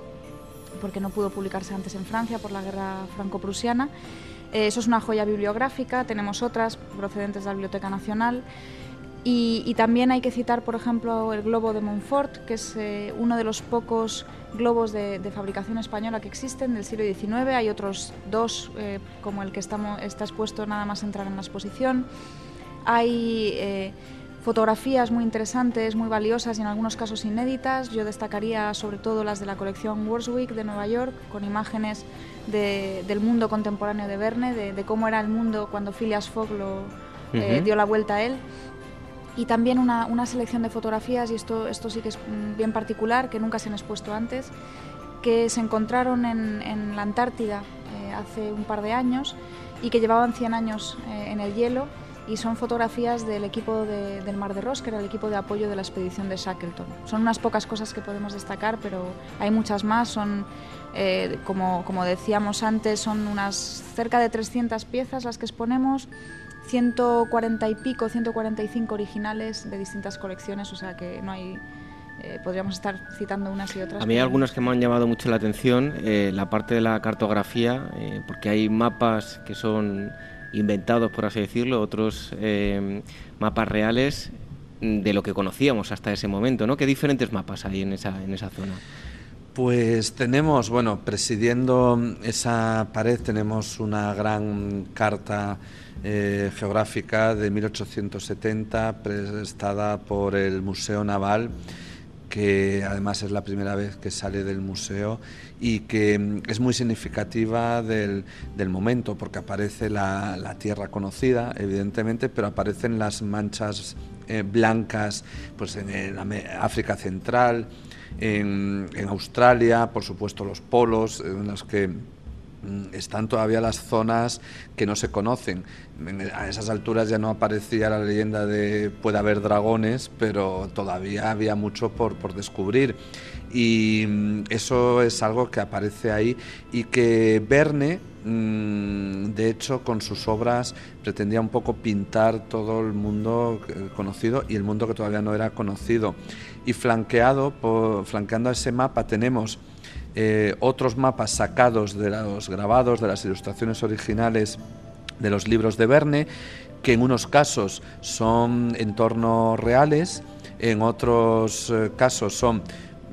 porque no pudo publicarse antes en Francia por la guerra franco-prusiana. Eh, eso es una joya bibliográfica, tenemos otras procedentes de la Biblioteca Nacional. Y, también hay que citar, por ejemplo, el globo de Montfort, que es eh, uno de los pocos globos de, fabricación española que existen del siglo XIX. Hay otros dos, eh, como el que estamos, está expuesto nada más entrar en la exposición. Hay eh, fotografías muy interesantes, muy valiosas y en algunos casos inéditas. Yo destacaría sobre todo las de la colección Warswick de Nueva York, con imágenes del mundo contemporáneo de Verne, de, cómo era el mundo cuando Phileas Fogg lo, dio la vuelta a él y también una, una, selección de fotografías, y esto, esto sí que es bien particular, que nunca se han expuesto antes, que se encontraron en, en la Antártida eh, hace un par de años y que llevaban 100 años en el hielo y son fotografías del equipo del Mar de Ross, que era el equipo de apoyo de la expedición de Shackleton. Son unas pocas cosas que podemos destacar, pero hay muchas más. Son, eh, como, como decíamos antes, son unas cerca de 300 piezas las que exponemos. 140 y pico, 145 originales de distintas colecciones, o sea que no hay, eh, podríamos estar citando unas y otras. A mí hay algunas que me han llamado mucho la atención, eh, la parte de la cartografía, porque hay mapas que son inventados, por así decirlo, otros eh, mapas reales de lo que conocíamos hasta ese momento, ¿no? ¿Qué diferentes mapas hay en esa, en esa zona? Pues tenemos, bueno, presidiendo esa pared tenemos una gran carta eh, geográfica de 1870 prestada por el Museo Naval que además es la primera vez que sale del museo y que mm, es muy significativa del, momento porque aparece la, tierra conocida, evidentemente, pero aparecen las manchas eh, blancas pues en, África Central, en, en, Australia, por supuesto los polos, en los que están todavía las zonas que no se conocen. A esas alturas ya no aparecía la leyenda de puede haber dragones, pero todavía había mucho por, por descubrir. Y mm, eso es algo que aparece ahí y que Verne, mm, de hecho, con sus obras pretendía un poco pintar todo el mundo eh, conocido y el mundo que todavía no era conocido. Y flanqueado, por, flanqueando ese mapa tenemos eh, otros mapas sacados de los grabados, de las ilustraciones originales de los libros de Verne, que en unos casos son entornos reales, en otros eh, casos son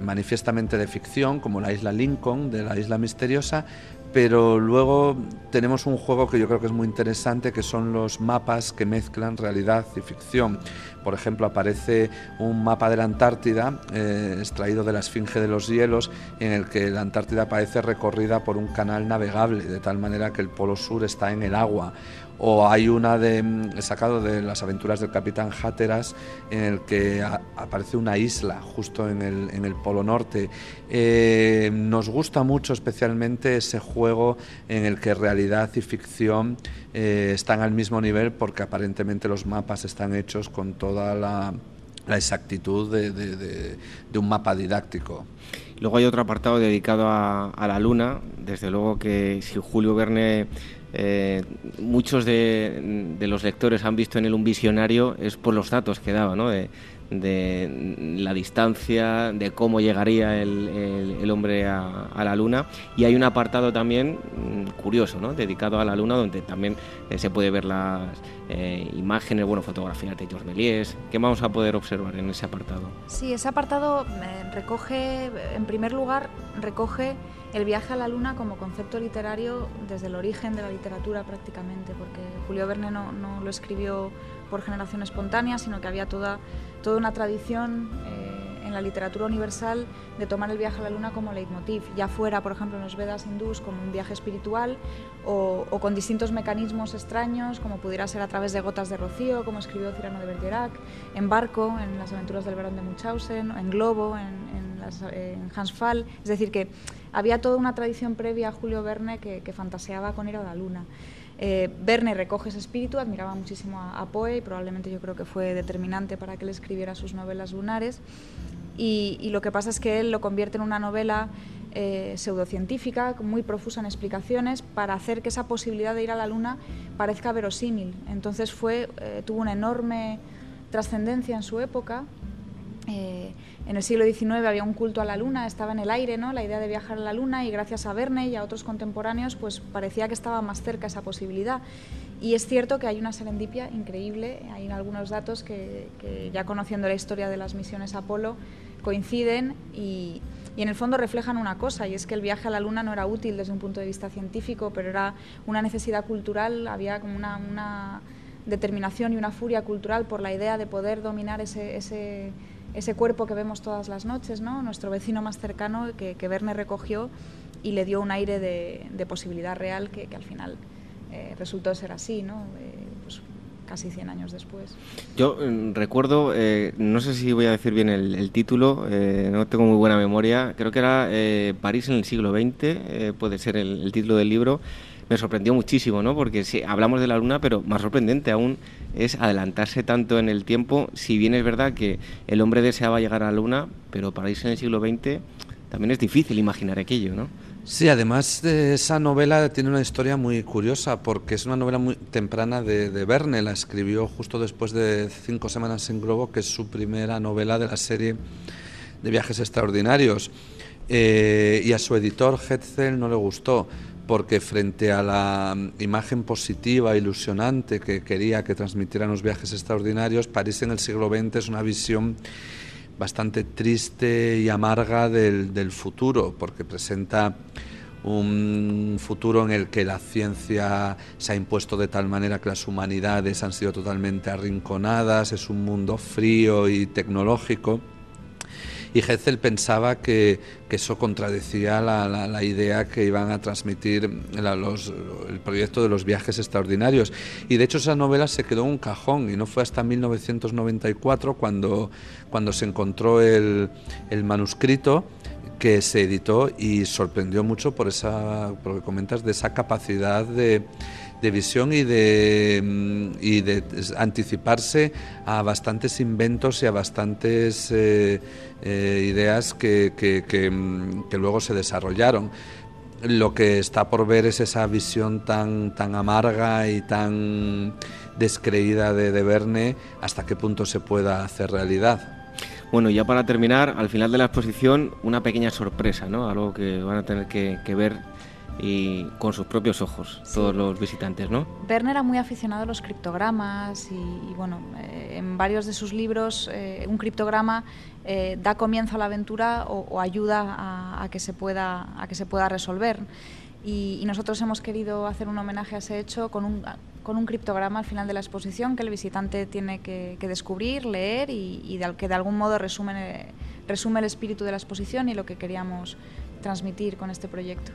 manifiestamente de ficción, como la isla Lincoln, de la isla misteriosa, pero luego tenemos un juego que yo creo que es muy interesante, que son los mapas que mezclan realidad y ficción. Por ejemplo, aparece un mapa de la Antártida, eh, extraído de la Esfinge de los Hielos, en el que la Antártida aparece recorrida por un canal navegable, de tal manera que el polo sur está en el agua o hay una de mm, sacado de las aventuras del capitán Hatteras en el que aparece una isla justo en el, en el polo norte. Eh, nos gusta mucho especialmente ese juego en el que realidad y ficción eh, están al mismo nivel porque aparentemente los mapas están hechos con toda la, exactitud de, un mapa didáctico. Luego hay otro apartado dedicado a, a la luna. Desde luego que si Julio Verne eh, muchos de, los lectores han visto en él un visionario es por los datos que daba, ¿no? de, la distancia, de cómo llegaría el, hombre a, la Luna. Y hay un apartado también mm, curioso, ¿no? dedicado a la Luna, donde también eh, se puede ver las eh, imágenes, bueno, fotografías de Georges Méliès. ¿Qué vamos a poder observar en ese apartado? Sí, ese apartado recoge, en primer lugar, recoge el viaje a la luna como concepto literario desde el origen de la literatura prácticamente, porque Julio Verne no, lo escribió por generación espontánea, sino que había toda, toda una tradición eh, en la literatura universal de tomar el viaje a la luna como leitmotiv, ya fuera, por ejemplo, en los Vedas hindús como un viaje espiritual o, con distintos mecanismos extraños, como pudiera ser a través de gotas de rocío, como escribió Cyrano de Bergerac, en barco, en las aventuras del Barón de Munchausen, en globo, en, en Hans Fall, es decir, que había toda una tradición previa a Julio Verne que, fantaseaba con ir a la luna. Eh, Verne recoge ese espíritu, admiraba muchísimo a, Poe y probablemente yo creo que fue determinante para que él escribiera sus novelas lunares. Y, lo que pasa es que él lo convierte en una novela eh, pseudocientífica, muy profusa en explicaciones, para hacer que esa posibilidad de ir a la Luna parezca verosímil. Entonces fue, eh, tuvo una enorme trascendencia en su época eh, en el siglo XIX había un culto a la luna, estaba en el aire, ¿no? La idea de viajar a la luna y gracias a Verne y a otros contemporáneos, pues parecía que estaba más cerca esa posibilidad. Y es cierto que hay una serendipia increíble, hay algunos datos que, ya conociendo la historia de las misiones Apolo coinciden y, en el fondo reflejan una cosa, y es que el viaje a la Luna no era útil desde un punto de vista científico, pero era una necesidad cultural, había como una, determinación y una furia cultural por la idea de poder dominar ese, ese ese cuerpo que vemos todas las noches, ¿no? nuestro vecino más cercano que, que Verne recogió y le dio un aire de, posibilidad real que, al final eh, resultó ser así, ¿no? Eh, pues casi 100 años después. Yo mm, recuerdo, eh, no sé si voy a decir bien el, título, no tengo muy buena memoria, creo que era París en el siglo XX, puede ser el, título del libro, me sorprendió muchísimo, ¿no? Porque sí, hablamos de la Luna, pero más sorprendente aún es adelantarse tanto en el tiempo. Si bien es verdad que el hombre deseaba llegar a la Luna, pero para irse en el siglo XX también es difícil imaginar aquello, ¿no? Sí, además de esa novela tiene una historia muy curiosa porque es una novela muy temprana de, Verne, la escribió justo después de Cinco Semanas en Globo, que es su primera novela de la serie de viajes extraordinarios. Eh, y a su editor Hetzel no le gustó porque frente a la imagen positiva, ilusionante que quería que transmitieran los viajes extraordinarios, París en el siglo XX es una visión bastante triste y amarga del, futuro, porque presenta un futuro en el que la ciencia se ha impuesto de tal manera que las humanidades han sido totalmente arrinconadas, es un mundo frío y tecnológico y Hetzel pensaba que, eso contradecía la, idea que iban a transmitir el proyecto de los viajes extraordinarios. Y de hecho esa novela se quedó en un cajón y no fue hasta 1994 cuando, cuando se encontró el, el manuscrito que se editó y sorprendió mucho por esa, por lo que comentas, de esa capacidad de, de visión y de, mm, y de anticiparse a bastantes inventos y a bastantes eh, eh, ideas que, mm, que, luego se desarrollaron. Lo que está por ver es esa visión tan, tan amarga y tan descreída de, de Verne hasta qué punto se pueda hacer realidad. Bueno, ya para terminar, al final de la exposición, una pequeña sorpresa, ¿no? Algo que van a tener que, que ver y con sus propios ojos todos los visitantes, ¿no? Werner era muy aficionado a los criptogramas y, bueno, eh, en varios de sus libros eh, un criptograma eh, da comienzo a la aventura o, ayuda a, que se pueda, a que se pueda resolver. Y, nosotros hemos querido hacer un homenaje a ese hecho con un, con un criptograma al final de la exposición que el visitante tiene que, descubrir, leer y, y que de algún modo resume, resume el espíritu de la exposición y lo que queríamos transmitir con este proyecto.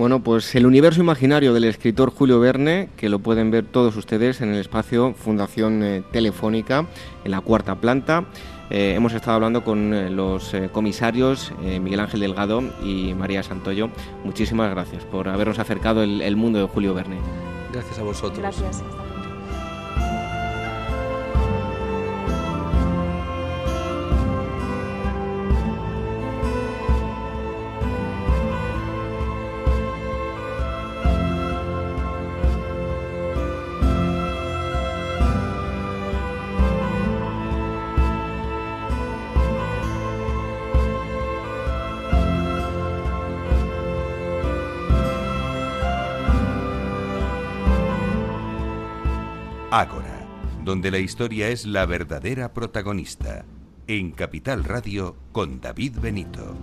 Bueno, pues el universo imaginario del escritor Julio Verne, que lo pueden ver todos ustedes en el espacio Fundación eh, Telefónica, en la cuarta planta. Eh, hemos estado hablando con eh, los comisarios Miguel Ángel Delgado y María Santoyo. Muchísimas gracias por habernos acercado el, mundo de Julio Verne. Gracias a vosotros. Gracias. Donde la historia es la verdadera protagonista. En Capital Radio con David Benito.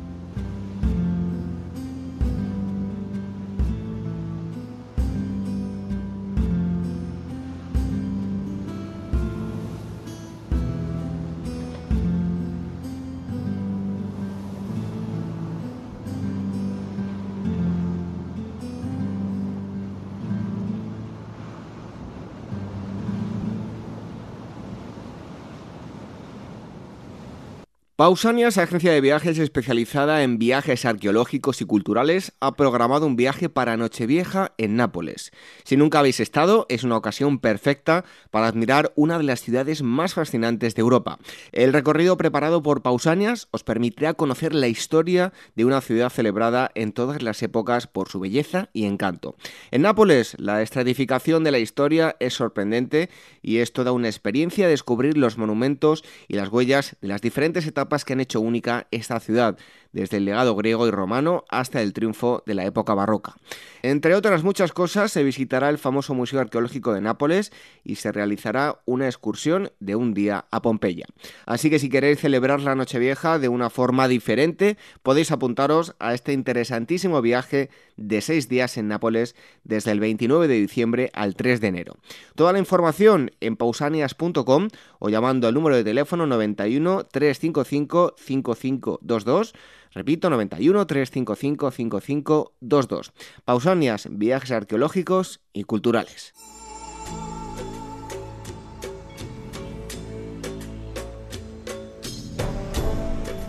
Pausanias, agencia de viajes especializada en viajes arqueológicos y culturales, ha programado un viaje para Nochevieja en Nápoles. Si nunca habéis estado, es una ocasión perfecta para admirar una de las ciudades más fascinantes de Europa. El recorrido preparado por Pausanias os permitirá conocer la historia de una ciudad celebrada en todas las épocas por su belleza y encanto. En Nápoles, la estratificación de la historia es sorprendente y es toda una experiencia descubrir los monumentos y las huellas de las diferentes etapas que han hecho única esta ciudad, desde el legado griego y romano hasta el triunfo de la época barroca. Entre otras muchas cosas, se visitará el famoso Museo Arqueológico de Nápoles y se realizará una excursión de un día a Pompeya. Así que si queréis celebrar la Nochevieja de una forma diferente, podéis apuntaros a este interesantísimo viaje de seis días en Nápoles desde el 29 de diciembre al 3 de enero. Toda la información en pausanias.com o llamando al número de teléfono 91 355 5522 Repito, 91 355 5522. Pausanias, viajes arqueológicos y culturales.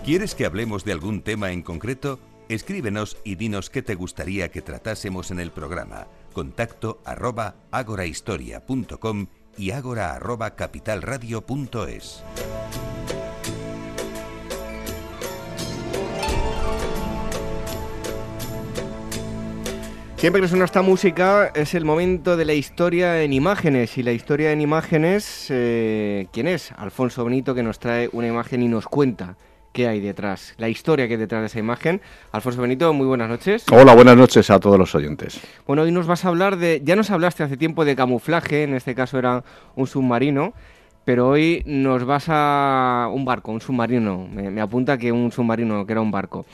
¿Quieres que hablemos de algún tema en concreto? Escríbenos y dinos qué te gustaría que tratásemos en el programa contacto arroba agorahistoria.com y agora. Siempre que suena esta música es el momento de la historia en imágenes. Y la historia en imágenes, eh, ¿quién es? Alfonso Benito, que nos trae una imagen y nos cuenta qué hay detrás, la historia que hay detrás de esa imagen. Alfonso Benito, muy buenas noches. Hola, buenas noches a todos los oyentes. Bueno, hoy nos vas a hablar de, ya nos hablaste hace tiempo de camuflaje, en este caso era un submarino, pero hoy nos vas a un barco, un submarino. Me, me apunta que un submarino, que era un barco.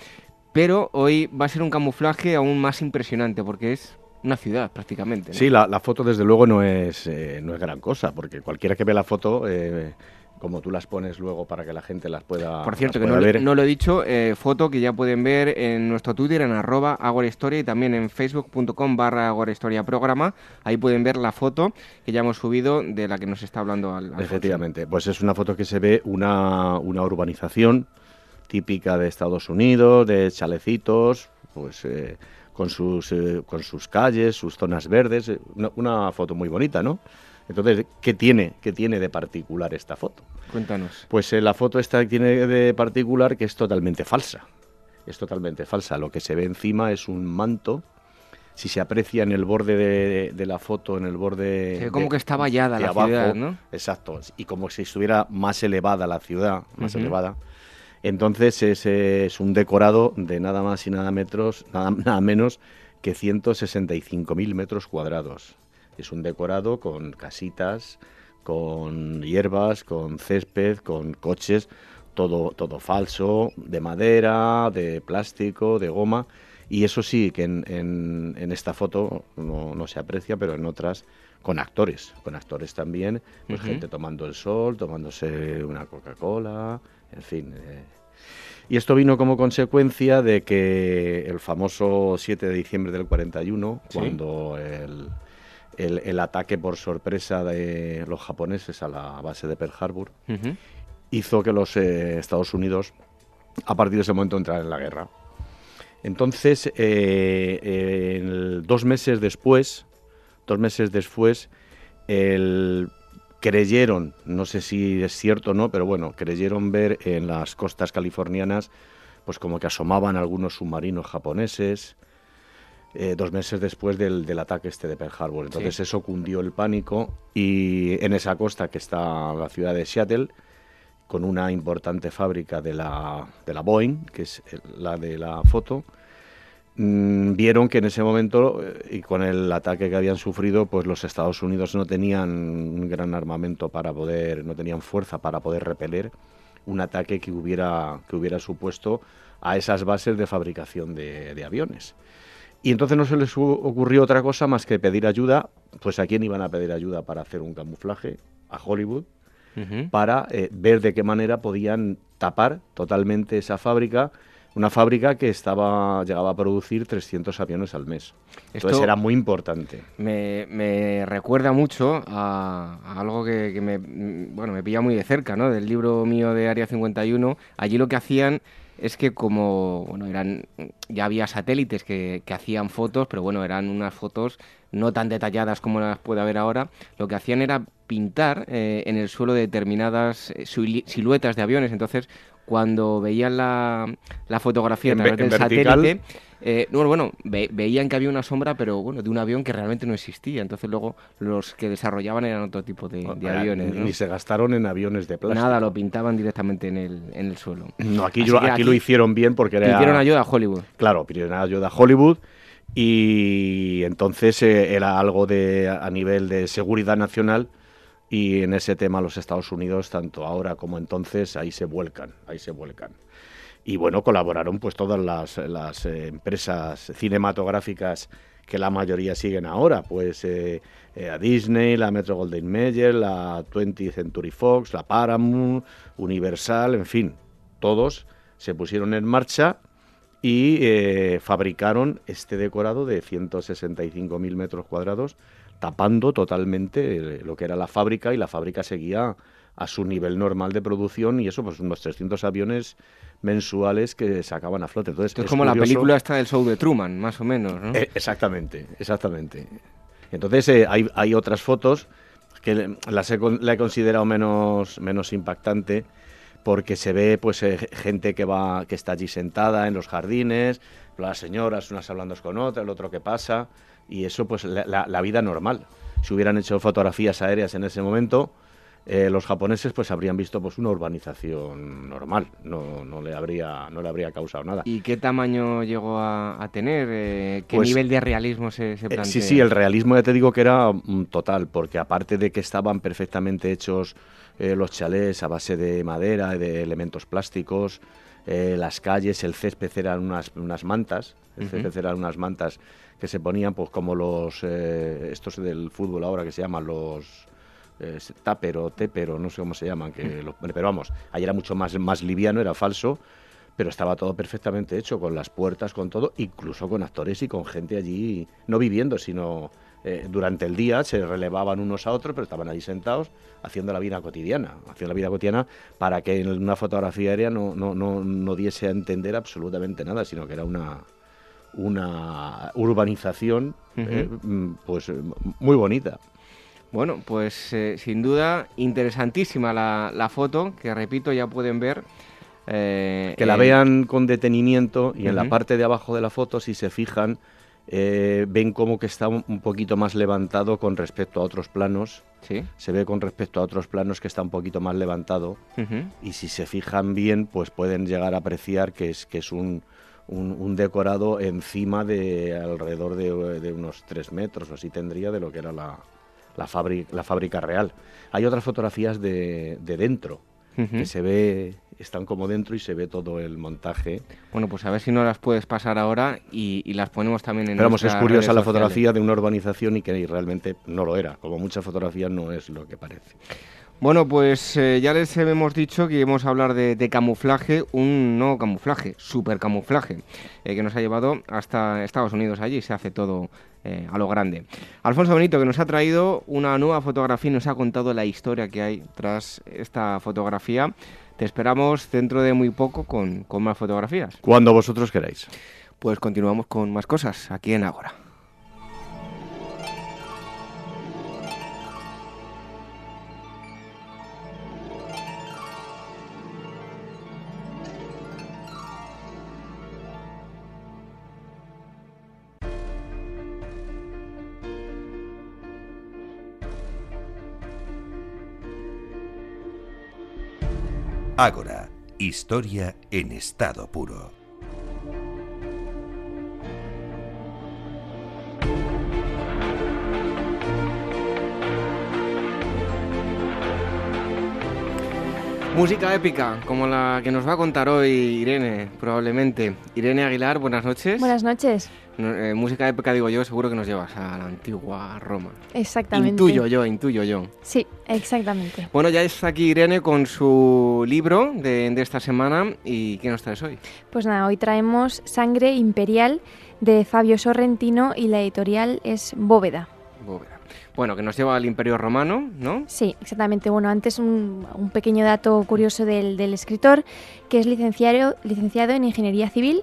Pero hoy va a ser un camuflaje aún más impresionante porque es una ciudad prácticamente. Sí, la, foto desde luego no es, eh, no es gran cosa, porque cualquiera que ve la foto, eh, como tú las pones luego para que la gente las pueda Por cierto, que no, ver. no, lo he dicho, eh, foto que ya pueden ver en nuestro Twitter, en arroba agorahistoria y también en facebook.com barra agorahistoria programa. Ahí pueden ver la foto que ya hemos subido de la que nos está hablando al, Efectivamente, pues es una foto que se ve una, una urbanización típica de Estados Unidos, de chalecitos, pues eh, con, sus, eh, con sus calles, sus zonas verdes, eh, una, foto muy bonita, ¿no? Entonces, ¿qué tiene, ¿qué tiene de particular esta foto? Cuéntanos. Pues la foto esta tiene de particular que es totalmente falsa. Es totalmente falsa. Lo que se ve encima es un manto si se aprecia en el borde de, la foto, en el borde... Se como que está vallada la ciudad, ¿no? Exacto, y como si estuviera más elevada la ciudad, más elevada, entonces es, un decorado de nada más y nada, metros, nada, menos que 165.000 metros cuadrados. Es un decorado con casitas, con hierbas, con césped, con coches, todo, todo falso, de madera, de plástico, de goma. Y eso sí, que en, esta foto no, se aprecia, pero en otras con actores, con actores también, pues gente tomando el sol, tomándose una Coca-Cola, en fin. Eh. Y esto vino como consecuencia de que el famoso 7 de diciembre del 41, cuando el, el, ataque por sorpresa de los japoneses a la base de Pearl Harbor, hizo que los eh, Estados Unidos, a partir de ese momento, entraran en la guerra. Entonces, eh, dos meses después, dos meses después, el creyeron, no sé si es cierto o no, pero bueno, creyeron ver en las costas californianas pues como que asomaban algunos submarinos japoneses eh, dos meses después del, ataque este de Pearl Harbor. Entonces eso cundió el pánico y en esa costa que está la ciudad de Seattle, con una importante fábrica de la, de la Boeing, que es la de la foto, vieron que en ese momento y con el ataque que habían sufrido, pues los Estados Unidos no tenían un gran armamento para poder, no tenían fuerza para poder repeler un ataque que hubiera, que hubiera supuesto a esas bases de fabricación de, aviones. Y entonces no se les ocurrió otra cosa más que pedir ayuda, pues a quién iban a pedir ayuda para hacer un camuflaje, a Hollywood, para eh, ver de qué manera podían tapar totalmente esa fábrica una fábrica que estaba llegaba a producir 300 aviones al mes. Entonces era muy importante. Me, recuerda mucho a, algo que, me, bueno, me pilla muy de cerca, ¿no? Del libro mío de Área 51. Allí lo que hacían es que como, bueno, eran, ya había satélites que, hacían fotos, pero bueno, eran unas fotos no tan detalladas como las puede haber ahora. Lo que hacían era pintar eh, en el suelo determinadas eh, siluetas de aviones. Entonces, cuando veían la, la fotografía a través del satélite, eh, bueno, veían que había una sombra, pero bueno, de un avión que realmente no existía. Entonces luego los que desarrollaban eran otro tipo de, aviones. Ni, se gastaron en aviones de plástico. Nada, lo pintaban directamente en el, en el suelo. No, aquí, aquí, lo hicieron bien porque era... Pidieron ayuda a Hollywood. Claro, pidieron ayuda a Hollywood y entonces eh, era algo de a nivel de seguridad nacional y en ese tema los Estados Unidos, tanto ahora como entonces, ahí se vuelcan, ahí se vuelcan. Y bueno, colaboraron pues todas las, las eh, empresas cinematográficas que la mayoría siguen ahora, pues eh, eh, a Disney, la Metro Golden Mayer, la 20th Century Fox, la Paramount, Universal, en fin, todos se pusieron en marcha y fabricaron este decorado de 165.000 metros cuadrados tapando totalmente eh, lo que era la fábrica y la fábrica seguía a su nivel normal de producción y eso, pues unos 300 aviones mensuales que sacaban a flote. Entonces, es, como la película esta del show de Truman, más o menos, ¿no? Eh, exactamente, exactamente. Entonces eh, hay, hay, otras fotos que las he, la he considerado menos, menos impactante porque se ve pues eh, gente que va que está allí sentada en los jardines, las señoras unas hablando con otras, el otro que pasa y eso pues la, la vida normal. Si hubieran hecho fotografías aéreas en ese momento, eh, los japoneses pues habrían visto pues una urbanización normal, no, no, le habría no le habría causado nada. ¿Y qué tamaño llegó a, tener? Eh, ¿Qué pues, nivel de realismo se, se plantea? sí, sí, el realismo ya te digo que era mm, total, porque aparte de que estaban perfectamente hechos eh, los chalés a base de madera, de elementos plásticos, las calles, el césped eran unas, unas mantas, el césped eran unas mantas que se ponían pues como los estos del fútbol ahora que se llaman los eh, Tupper o Tepper o no sé cómo se llaman, que mm. pero vamos, ahí era mucho más, más liviano, era falso, pero estaba todo perfectamente hecho, con las puertas, con todo, incluso con actores y con gente allí, no viviendo, sino eh, durante el día se relevaban unos a otros, pero estaban allí sentados haciendo la vida cotidiana, haciendo la vida cotidiana para que en una fotografía aérea no, no, no, no diese a entender absolutamente nada, sino que era una, una urbanización eh, mm, pues muy bonita. Bueno, pues eh, sin duda interesantísima la, foto, que repito, ya pueden ver. Eh, que la vean con detenimiento y en la parte de abajo de la foto, si se fijan, eh, ven como que está un poquito más levantado con respecto a otros planos. ¿Sí? Se ve con respecto a otros planos que está un poquito más levantado. Y si se fijan bien, pues pueden llegar a apreciar que es, que es un, un, decorado encima de alrededor de, de, unos tres metros, o así tendría, de lo que era la, la, fábrica, la fábrica real. Hay otras fotografías de, de dentro, que se ve, están como dentro y se ve todo el montaje. Bueno, pues a ver si no las puedes pasar ahora y, las ponemos también en Pero vamos, es curiosa la fotografía de una urbanización y que realmente no lo era. Como muchas fotografías no es lo que parece. Bueno, pues eh, ya les hemos dicho que íbamos a hablar de, camuflaje, un no camuflaje, super camuflaje, eh, que nos ha llevado hasta Estados Unidos. Allí se hace todo eh, a lo grande. Alfonso Benito, que nos ha traído una nueva fotografía y nos ha contado la historia que hay tras esta fotografía. Te esperamos dentro de muy poco con, con más fotografías. Cuando vosotros queráis. Pues continuamos con más cosas aquí en Agora. Ágora, historia en estado puro. Música épica, como la que nos va a contar hoy Irene, probablemente. Irene Aguilar, buenas noches. Buenas noches. Eh, música épica, digo yo, seguro que nos llevas a la antigua Roma. Exactamente. Intuyo yo, intuyo yo. Sí, exactamente. Bueno, ya está aquí Irene con su libro de, de esta semana. ¿Y qué nos traes hoy? Pues nada, hoy traemos Sangre Imperial de Fabio Sorrentino y la editorial es Bóveda. Bóveda. Bueno, que nos lleva al Imperio Romano, ¿no? Sí, exactamente. Bueno, antes un, pequeño dato curioso del, escritor, que es licenciado, licenciado en Ingeniería Civil,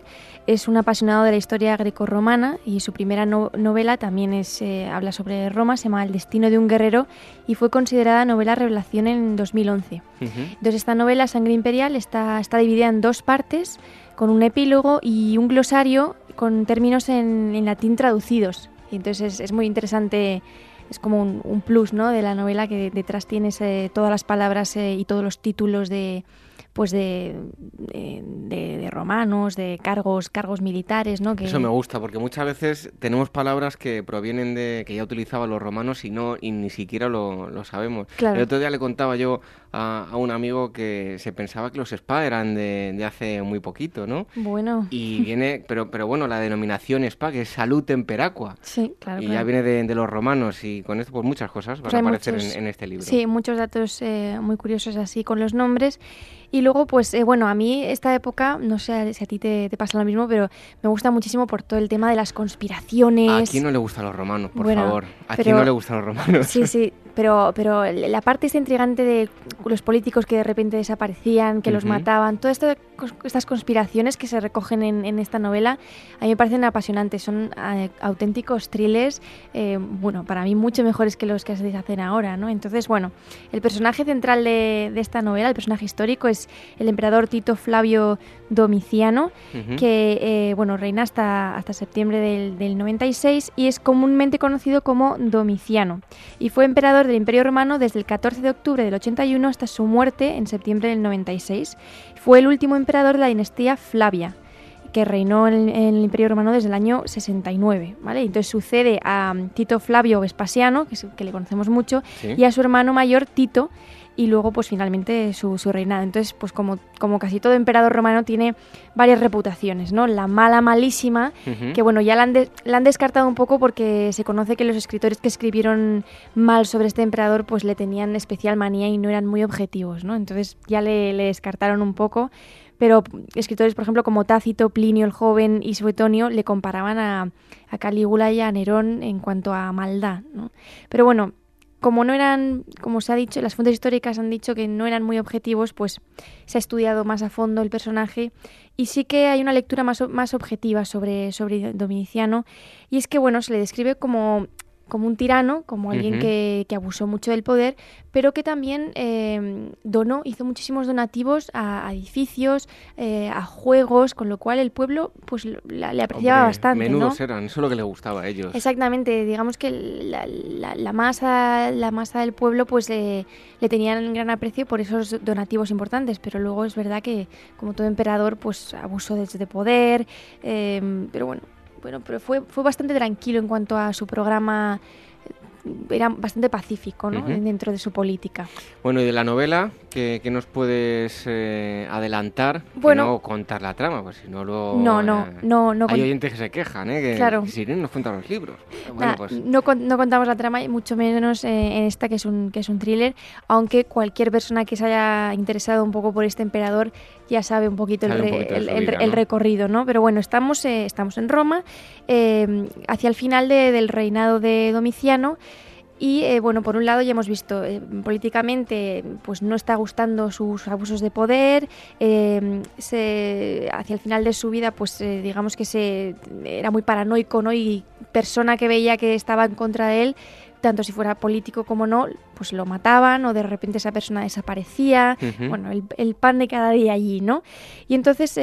es un apasionado de la historia greco-romana y su primera novela también es, eh, habla sobre Roma, se llama El destino de un guerrero y fue considerada novela revelación en 2011. Entonces esta novela, Sangre Imperial, está, está dividida en dos partes, con un epílogo y un glosario con términos en, latín traducidos. Y entonces es muy interesante es como un, plus ¿no? de la novela que detrás tienes eh, todas las palabras eh, y todos los títulos de, pues de, de, romanos, de cargos, cargos militares, ¿no? Que... Eso me gusta, porque muchas veces tenemos palabras que provienen de que ya utilizaban los romanos y no y ni siquiera lo, lo sabemos. El otro día le contaba yo a, un amigo que se pensaba que los spa eran de, de, hace muy poquito, ¿no? Bueno. Y viene, pero, pero bueno, la denominación spa, que es salud temperacua. Sí, claro. Y ya viene de, los romanos y con esto pues muchas cosas van a aparecer en, este libro. Sí, muchos datos eh, muy curiosos así con los nombres. Y luego, pues eh, bueno, a mí esta época, no sé si a ti te, pasa lo mismo, pero me gusta muchísimo por todo el tema de las conspiraciones. ¿A quién no le gustan los romanos, por favor? ¿A quién no le gustan los romanos? Sí, sí, pero, pero la parte esta intrigante de los políticos que de repente desaparecían, que los mataban, todas estas conspiraciones que se recogen en, esta novela, a mí me parecen apasionantes. Son eh, auténticos thrillers, eh, bueno, para mí mucho mejores que los que se hacen ahora, ¿no? Entonces, bueno, el personaje central de, esta novela, el personaje histórico, es el emperador Tito Flavio Domiciano, que, eh, bueno, reina hasta, hasta septiembre del, del 96 y es comúnmente conocido como Domiciano. Y fue emperador del Imperio Romano desde el 14 de octubre del 81 hasta su muerte en septiembre del 96. Fue el último emperador de la dinastía Flavia, que reinó en el, Imperio Romano desde el año 69. ¿vale? Entonces sucede a Tito Flavio Vespasiano, que, que le conocemos mucho, y a su hermano mayor Tito, y luego pues finalmente su, reinado. Entonces pues como, como casi todo emperador romano tiene varias reputaciones, ¿no? La mala malísima, que bueno, ya la han, la han, descartado un poco porque se conoce que los escritores que escribieron mal sobre este emperador pues le tenían especial manía y no eran muy objetivos, ¿no? Entonces ya le, descartaron un poco pero escritores, por ejemplo, como Tácito, Plinio el Joven y Suetonio le comparaban a, a Calígula y a Nerón en cuanto a maldad. ¿no? Pero bueno, como no eran, como se ha dicho, las fuentes históricas han dicho que no eran muy objetivos, pues se ha estudiado más a fondo el personaje. Y sí que hay una lectura más, más objetiva sobre, sobre Domiciano. Y es que, bueno, se le describe como como un tirano, como alguien que, que, abusó mucho del poder, pero que también eh, donó, hizo muchísimos donativos a, edificios, eh, a juegos, con lo cual el pueblo pues le apreciaba bastante. Menudos eran, eso es lo que le gustaba a ellos. Exactamente, digamos que la, la, masa, la masa del pueblo pues le tenían gran aprecio por esos donativos importantes, pero luego es verdad que como todo emperador pues abusó de, de poder, eh, pero bueno, bueno, pero fue, fue bastante tranquilo en cuanto a su programa era bastante pacífico ¿no? dentro de su política. Bueno, y de la novela, ¿qué, nos puedes eh, adelantar? Bueno, no contar la trama, pues si no lo... No, no, no, no. Hay oyentes que se quejan, ¿eh? Que, claro. si no nos cuentan los libros. Bueno, pues... no, no, contamos la trama, y mucho menos eh, en esta, que es, un, que es un thriller, aunque cualquier persona que se haya interesado un poco por este emperador ya sabe un poquito, el, el, recorrido, ¿no? Pero bueno, estamos, eh, estamos en Roma, hacia el final del reinado de Domiciano, y eh, bueno, por un lado ya hemos visto eh, políticamente, pues no está gustando sus abusos de poder. Eh, hacia el final de su vida, pues digamos que se era muy paranoico, ¿no? Y persona que veía que estaba en contra de él, tanto si fuera político como no, pues lo mataban o de repente esa persona desaparecía. Bueno, el, pan de cada día allí, ¿no? Y entonces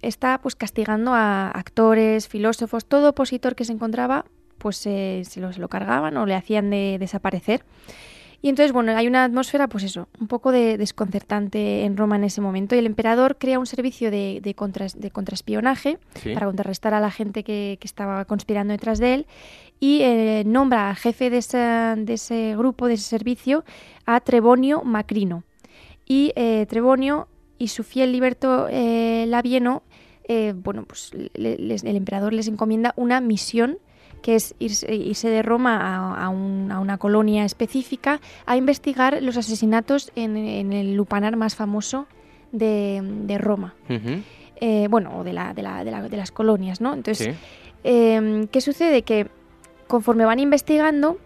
está pues castigando a actores, filósofos, todo opositor que se encontraba pues se, lo, cargaban o le hacían de desaparecer. Y entonces, bueno, hay una atmósfera, pues eso, un poco de desconcertante en Roma en ese momento. Y el emperador crea un servicio de, de, de contraespionaje para contrarrestar a la gente que, estaba conspirando detrás de él. Y eh, nombra jefe de, de, ese grupo, de ese servicio, a Trebonio Macrino. Y eh, Trebonio y su fiel liberto eh, Labieno, bueno, pues el emperador les encomienda una misión que es irse, de Roma a, una colonia específica a investigar los asesinatos en, el lupanar más famoso de, Roma. Eh, bueno, o de, la, de, las colonias, ¿no? Entonces, em, ¿qué sucede? Que conforme van investigando,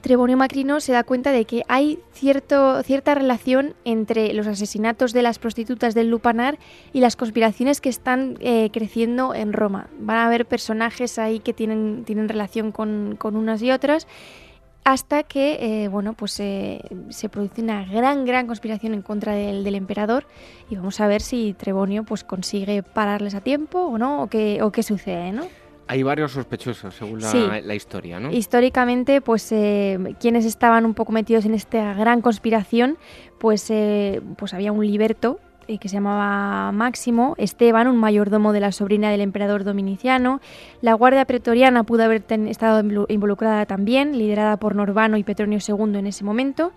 Trebonio Macrino se da cuenta de que hay cierta relación entre los asesinatos de las prostitutas del Lupanar y las conspiraciones que están eh, creciendo en Roma. Van a haber personajes ahí que tienen, tienen relación con, unas y otras hasta que eh, bueno pues se produce una gran gran conspiración en contra del, del, emperador y vamos a ver si Trebonio pues consigue pararles a tiempo o no o qué, o qué sucede ¿no? Hay varios sospechosos, según la, historia, ¿no? Históricamente, pues eh, quienes estaban un poco metidos en esta gran conspiración, pues, eh, pues había un liberto eh, que se llamaba Máximo, Esteban, un mayordomo de la sobrina del emperador dominiciano, la Guardia Pretoriana pudo haber estado involucrada también, liderada por Norbano y Petronio II en ese momento.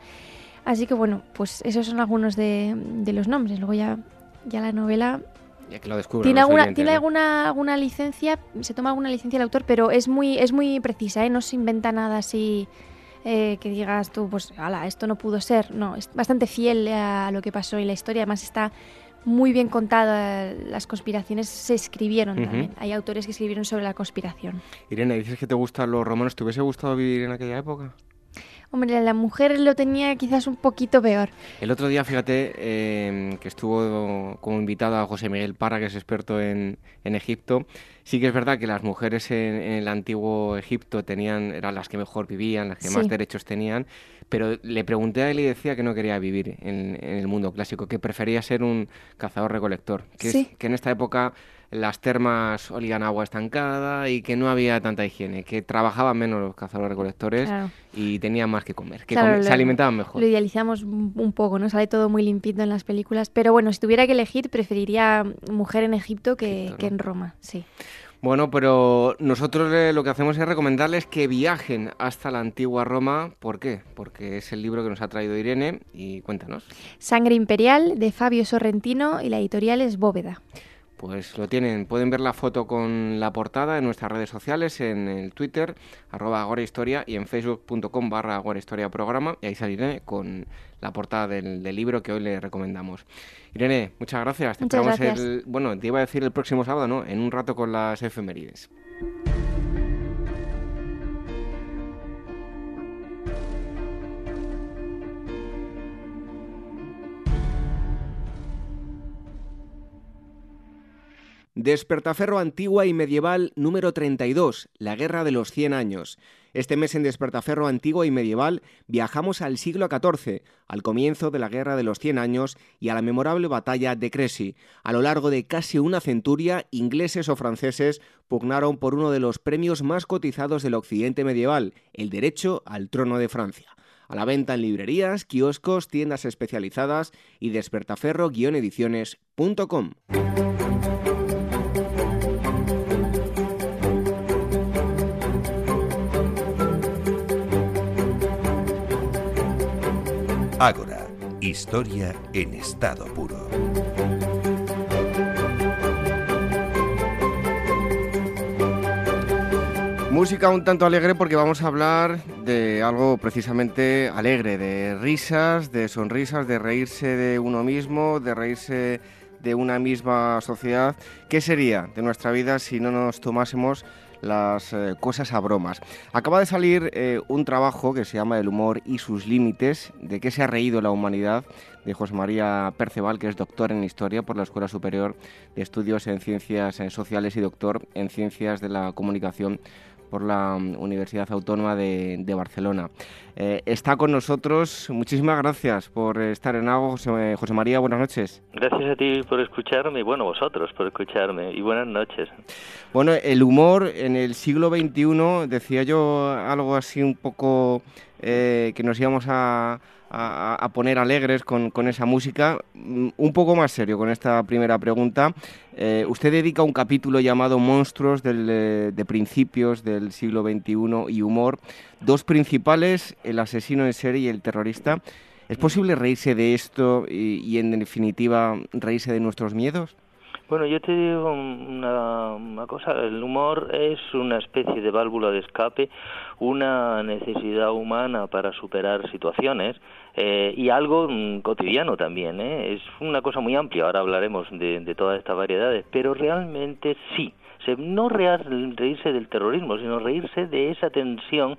Así que bueno, pues esos son algunos de, de los nombres. Luego ya, ya la novela ¿Tiene, alguna, ¿tiene alguna, alguna licencia? Se toma alguna licencia el autor, pero es muy, es muy precisa, ¿eh? no se inventa nada así eh, que digas tú, pues, ala, esto no pudo ser. No, es bastante fiel a lo que pasó y la historia además está muy bien contada. Las conspiraciones se escribieron también. Hay autores que escribieron sobre la conspiración. Irene, dices que te gustan los romanos. ¿Te hubiese gustado vivir en aquella época? Hombre, la mujer lo tenía quizás un poquito peor. El otro día, fíjate, em, que estuvo como invitado a José Miguel Parra, que es experto en, Egipto. Sí que es verdad que las mujeres en, el antiguo Egipto tenían, eran las que mejor vivían, las que más derechos tenían, pero le pregunté a él y decía que no quería vivir en, el mundo clásico, que prefería ser un cazador-recolector, que, que en esta época las termas olían agua estancada y que no había tanta higiene, que trabajaban menos los cazadores recolectores y tenían más que comer, que se alimentaban mejor. Lo idealizamos un poco, ¿no? Sale todo muy limpito en las películas, pero bueno, si tuviera que elegir preferiría mujer en Egipto que, en Roma, sí. Bueno, pero nosotros lo que hacemos es recomendarles que viajen hasta la antigua Roma. ¿Por qué? Porque es el libro que nos ha traído Irene y cuéntanos. Sangre Imperial de Fabio Sorrentino y la editorial es Bóveda. Pues lo tienen, pueden ver la foto con la portada en nuestras redes sociales, en el Twitter, arroba agorahistoria y en facebook.com barra agorahistoria programa y ahí sale con la portada del, libro que hoy le recomendamos. Irene, muchas gracias. Muchas gracias. El, bueno, te iba a decir el próximo sábado, ¿no? En un rato con las efemérides. Despertaferro antigua y medieval número 32, la Guerra de los 100 años. Este mes en Despertaferro antigua y medieval viajamos al siglo XIV, al comienzo de la Guerra de los 100 años y a la memorable batalla de Crecy. A lo largo de casi una centuria, ingleses o franceses pugnaron por uno de los premios más cotizados del occidente medieval, el derecho al trono de Francia. A la venta en librerías, kioscos, tiendas especializadas y despertaferro-ediciones.com. Ágora, historia en estado puro. Música un tanto alegre porque vamos a hablar de algo precisamente alegre, de risas, de sonrisas, de reírse de uno mismo, de reírse de una misma sociedad. ¿Qué sería de nuestra vida si no nos tomásemos las eh, cosas a bromas. Acaba de salir eh, un trabajo que se llama El humor y sus límites, de qué se ha reído la humanidad, de José María Perceval, que es doctor en Historia por la Escuela Superior de Estudios en Ciencias eh, Sociales y doctor en Ciencias de la Comunicación por la mm, Universidad Autónoma de, Barcelona. Eh, está con nosotros, muchísimas gracias por estar en algo, José, José, María, buenas noches. Gracias a ti por escucharme y bueno, vosotros por escucharme y buenas noches. Bueno, el humor en el siglo XXI, decía yo algo así un poco eh, que nos íbamos a, a, poner alegres con, esa música. Mm, un poco más serio con esta primera pregunta. Eh, usted dedica un capítulo llamado Monstruos eh, de principios del siglo XXI y humor. Dos principales, el asesino en serie y el terrorista. ¿Es posible reírse de esto y en definitiva reírse de nuestros miedos? Bueno, yo te digo una, cosa, el humor es una especie de válvula de escape, una necesidad humana para superar situaciones eh, y algo mm, cotidiano también. ¿eh? Es una cosa muy amplia, ahora hablaremos de, de todas estas variedades, pero realmente sí, no reírse del terrorismo, sino reírse de esa tensión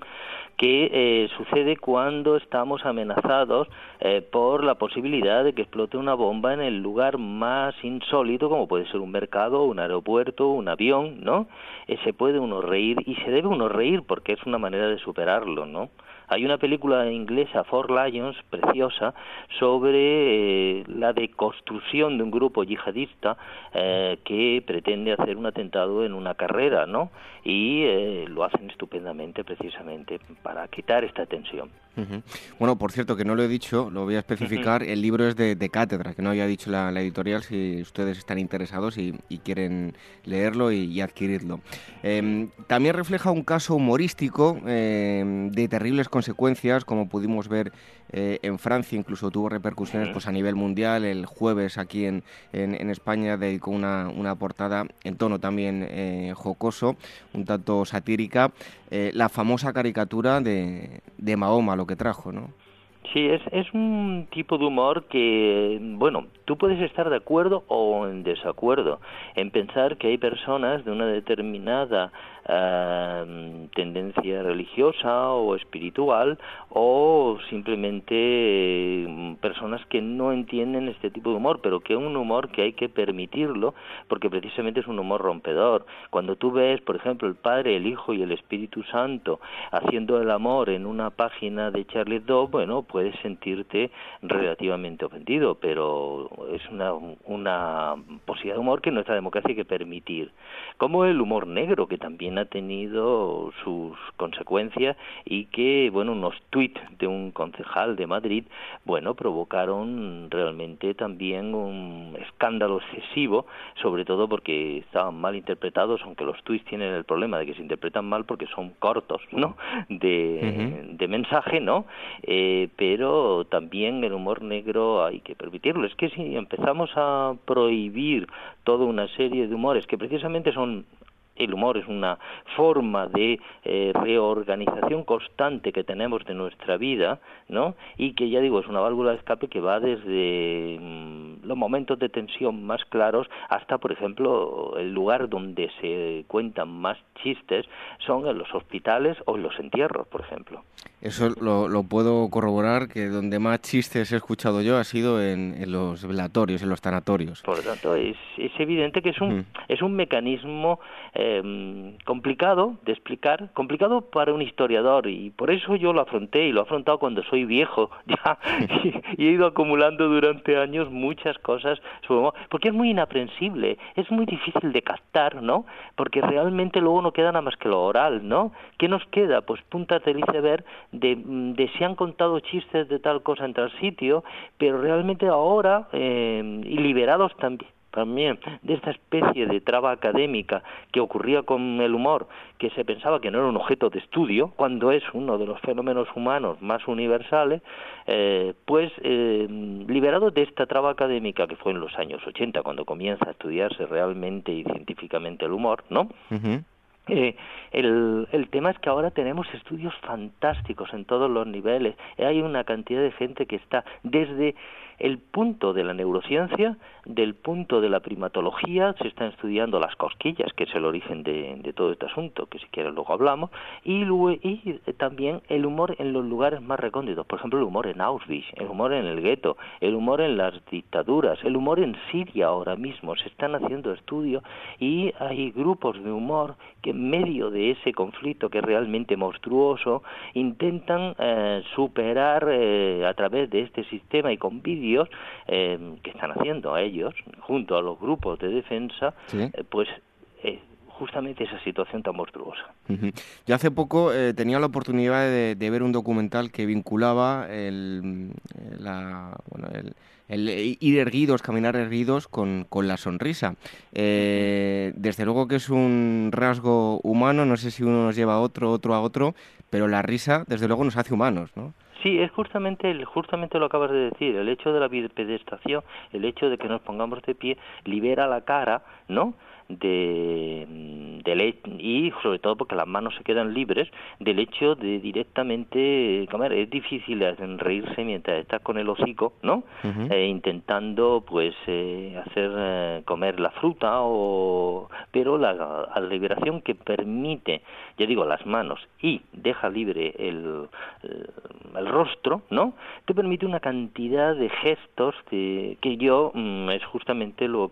que eh, sucede cuando estamos amenazados eh, por la posibilidad de que explote una bomba en el lugar más insólito, como puede ser un mercado, un aeropuerto, un avión, ¿no? Eh, se puede uno reír y se debe uno reír porque es una manera de superarlo, ¿no? Hay una película inglesa, Four Lions, preciosa, sobre eh, la deconstrucción de un grupo yihadista eh, que pretende hacer un atentado en una carrera, ¿no? Y eh, lo hacen estupendamente precisamente para quitar esta tensión. Bueno, por cierto, que no lo he dicho, lo voy a especificar, el libro es de, cátedra, que no había dicho la, editorial, si ustedes están interesados y, quieren leerlo y, adquirirlo. Em, también refleja un caso humorístico em, de terribles consecuencias, como pudimos ver eh, en Francia, incluso tuvo repercusiones pues, a nivel mundial. El jueves aquí en, en, España dedicó una, una, portada en tono también eh, jocoso, un tanto satírica, eh, la famosa caricatura de, de Mahoma, lo que trajo, ¿no? Sí, es, es un tipo de humor que, bueno, tú puedes estar de acuerdo o en desacuerdo en pensar que hay personas de una determinada eh, tendencia religiosa o espiritual o simplemente eh, personas que no entienden este tipo de humor, pero que un humor que hay que permitirlo porque precisamente es un humor rompedor. Cuando tú ves, por ejemplo, el Padre, el Hijo y el Espíritu Santo haciendo el amor en una página de Charlie Hebdo, bueno, puedes sentirte relativamente ofendido, pero es una, una posibilidad de humor que nuestra democracia hay que permitir. Como el humor negro, que también ha tenido sus consecuencias y que, bueno, unos tuits de un concejal de Madrid, bueno, provocaron realmente también un escándalo excesivo, sobre todo porque estaban mal interpretados, aunque los tuits tienen el problema de que se interpretan mal porque son cortos, ¿no? De, de mensaje, ¿no? Eh, pero también el humor negro hay que permitirlo. Es que si empezamos a prohibir toda una serie de humores que precisamente son el humor es una forma de eh, reorganización constante que tenemos de nuestra vida, ¿no? Y que ya digo, es una válvula de escape que va desde mm, los momentos de tensión más claros hasta, por ejemplo, el lugar donde se cuentan más chistes son en los hospitales o en los entierros, por ejemplo. Eso lo, puedo corroborar, que donde más chistes he escuchado yo ha sido en, los velatorios, en los tanatorios. Por lo tanto, es, es evidente que es un, mm. es un mecanismo eh, complicado de explicar, complicado para un historiador, y por eso yo lo afronté, y lo he afrontado cuando soy viejo, ya, y, he ido acumulando durante años muchas cosas, porque es muy inaprensible, es muy difícil de captar, ¿no? Porque realmente luego no queda nada más que lo oral, ¿no? ¿Qué nos queda? Pues puntas del iceberg de, de si han contado chistes de tal cosa en tal sitio, pero realmente ahora, eh, y liberados también también de esta especie de traba académica que ocurría con el humor, que se pensaba que no era un objeto de estudio, cuando es uno de los fenómenos humanos más universales, eh, pues eh, liberado de esta traba académica que fue en los años 80, cuando comienza a estudiarse realmente y científicamente el humor, ¿no? Eh, el, el, tema es que ahora tenemos estudios fantásticos en todos los niveles. Hay una cantidad de gente que está desde el punto de la neurociencia, del punto de la primatología, se están estudiando las cosquillas, que es el origen de, todo este asunto, que si quieres luego hablamos, y, y, también el humor en los lugares más recónditos, por ejemplo el humor en Auschwitz, el humor en el gueto, el humor en las dictaduras, el humor en Siria ahora mismo, se están haciendo estudios y hay grupos de humor que en medio de ese conflicto que es realmente monstruoso intentan eh, superar eh, a través de este sistema y con vídeos eh, que están haciendo ellos, junto a los grupos de defensa, eh, pues eh, justamente esa situación tan monstruosa. Yo hace poco tenía la oportunidad de, ver un documental que vinculaba el, ir erguidos, caminar erguidos con, con la sonrisa. desde luego que es un rasgo humano, no sé si uno nos lleva a otro, otro a otro, pero la risa desde luego nos hace humanos, ¿no? Sí, es justamente, justamente lo acabas de decir, el hecho de la bipedestación, el hecho de que nos pongamos de pie, libera la cara, ¿no? De, de y sobre todo porque las manos se quedan libres del hecho de directamente comer. Es difícil reírse mientras estás con el hocico no eh, intentando pues eh, hacer eh, comer la fruta o pero la, la, liberación que permite ya digo las manos y deja libre el, el, rostro no te permite una cantidad de gestos que, que yo mm, es justamente lo,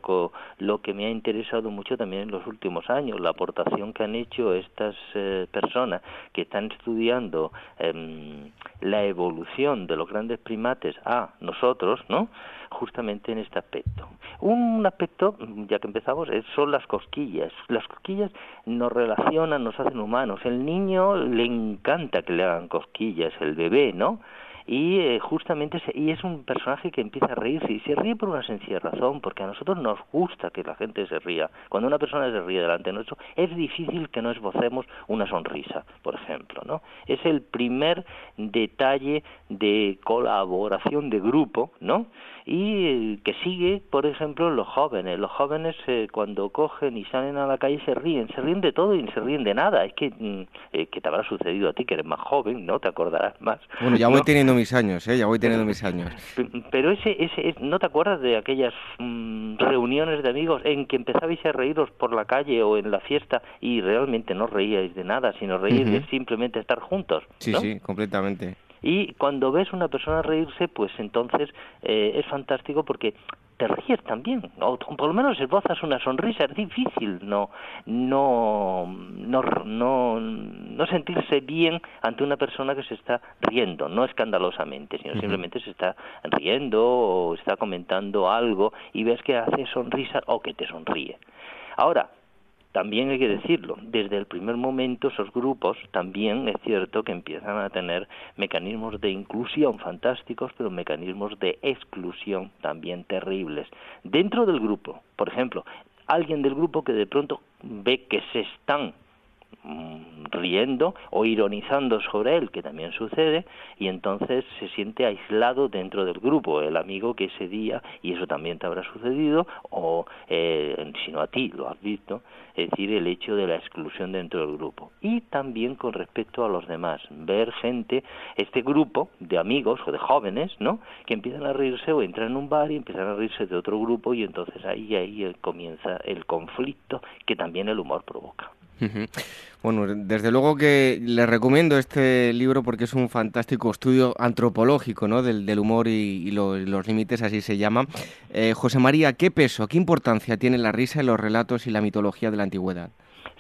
lo que me ha interesado mucho también en los últimos años, la aportación que han hecho estas eh, personas que están estudiando em, la evolución de los grandes primates a nosotros, ¿no? justamente en este aspecto. Un aspecto, ya que empezamos, son las cosquillas. Las cosquillas nos relacionan, nos hacen humanos. El niño le encanta que le hagan cosquillas, el bebé, ¿no? Y eh, justamente y es un personaje que empieza a reírse y se ríe por una sencilla razón porque a nosotros nos gusta que la gente se ría. Cuando una persona se ríe delante de nosotros es difícil que no esbocemos una sonrisa por ejemplo no es el primer detalle de colaboración de grupo no y que sigue, por ejemplo, los jóvenes. Los jóvenes eh, cuando cogen y salen a la calle se ríen, se ríen de todo y se ríen de nada. Es que, mm, eh, que te habrá sucedido a ti, que eres más joven, ¿no? Te acordarás más. Bueno, ya voy teniendo teniendo mis años, ¿eh? Ya voy teniendo mis años. Pero ese, ese, ¿no te acuerdas de aquellas mm, reuniones de amigos en que empezabais a reíros por la calle o en la fiesta y realmente no reíais de nada, sino reíais de simplemente estar juntos? Sí, sí, completamente. Y cuando ves una persona reírse, pues entonces eh, es fantástico porque te ríes también, o por lo menos esbozas una sonrisa, es difícil no, no, no, no, no sentirse bien ante una persona que se está riendo, no escandalosamente, sino simplemente se está riendo o está comentando algo y ves que hace sonrisa o que te sonríe. Ahora, también hay que decirlo, desde el primer momento esos grupos también es cierto que empiezan a tener mecanismos de inclusión fantásticos, pero mecanismos de exclusión también terribles. Dentro del grupo, por ejemplo, alguien del grupo que de pronto ve que se están riendo o ironizando sobre él, que también sucede, y entonces se siente aislado dentro del grupo, el amigo que ese día, y eso también te habrá sucedido, o eh, si no a ti lo has visto, es decir, el hecho de la exclusión dentro del grupo. Y también con respecto a los demás, ver gente, este grupo de amigos o de jóvenes, ¿no?, que empiezan a reírse o entran en un bar y empiezan a reírse de otro grupo y entonces ahí, ahí comienza el conflicto que también el humor provoca. Bueno, desde luego que le recomiendo este libro porque es un fantástico estudio antropológico ¿no? del, humor y, los límites, así se llama. Eh, José María, ¿qué peso, qué importancia tiene la risa en los relatos y la mitología de la antigüedad?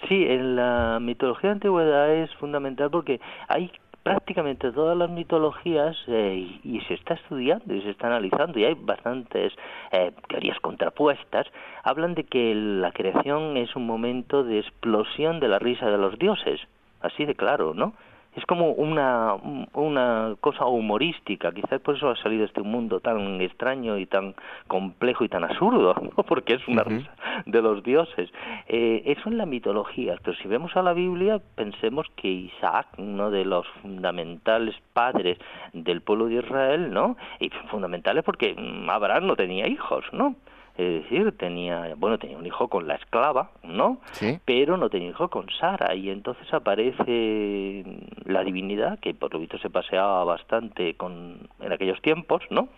Sí, en la mitología de la antigüedad es fundamental porque hay prácticamente todas las mitologías eh, y, se está estudiando y se está analizando y hay bastantes eh, teorías contrapuestas hablan de que la creación es un momento de explosión de la risa de los dioses. Así de claro no es como una, una cosa humorística, quizás por eso ha salido este mundo tan extraño y tan complejo y tan absurdo, porque es una risa de los dioses. Eh, eso en la mitología, pero si vemos a la Biblia, pensemos que Isaac, uno de los fundamentales padres del pueblo de Israel, ¿no? Y fundamentales porque Abraham no tenía hijos, ¿no? Es decir, tenía, bueno, tenía un hijo con la esclava, ¿no? ¿Sí? Pero no tenía hijo con Sara y entonces aparece la divinidad que por lo visto se paseaba bastante con en aquellos tiempos, ¿no?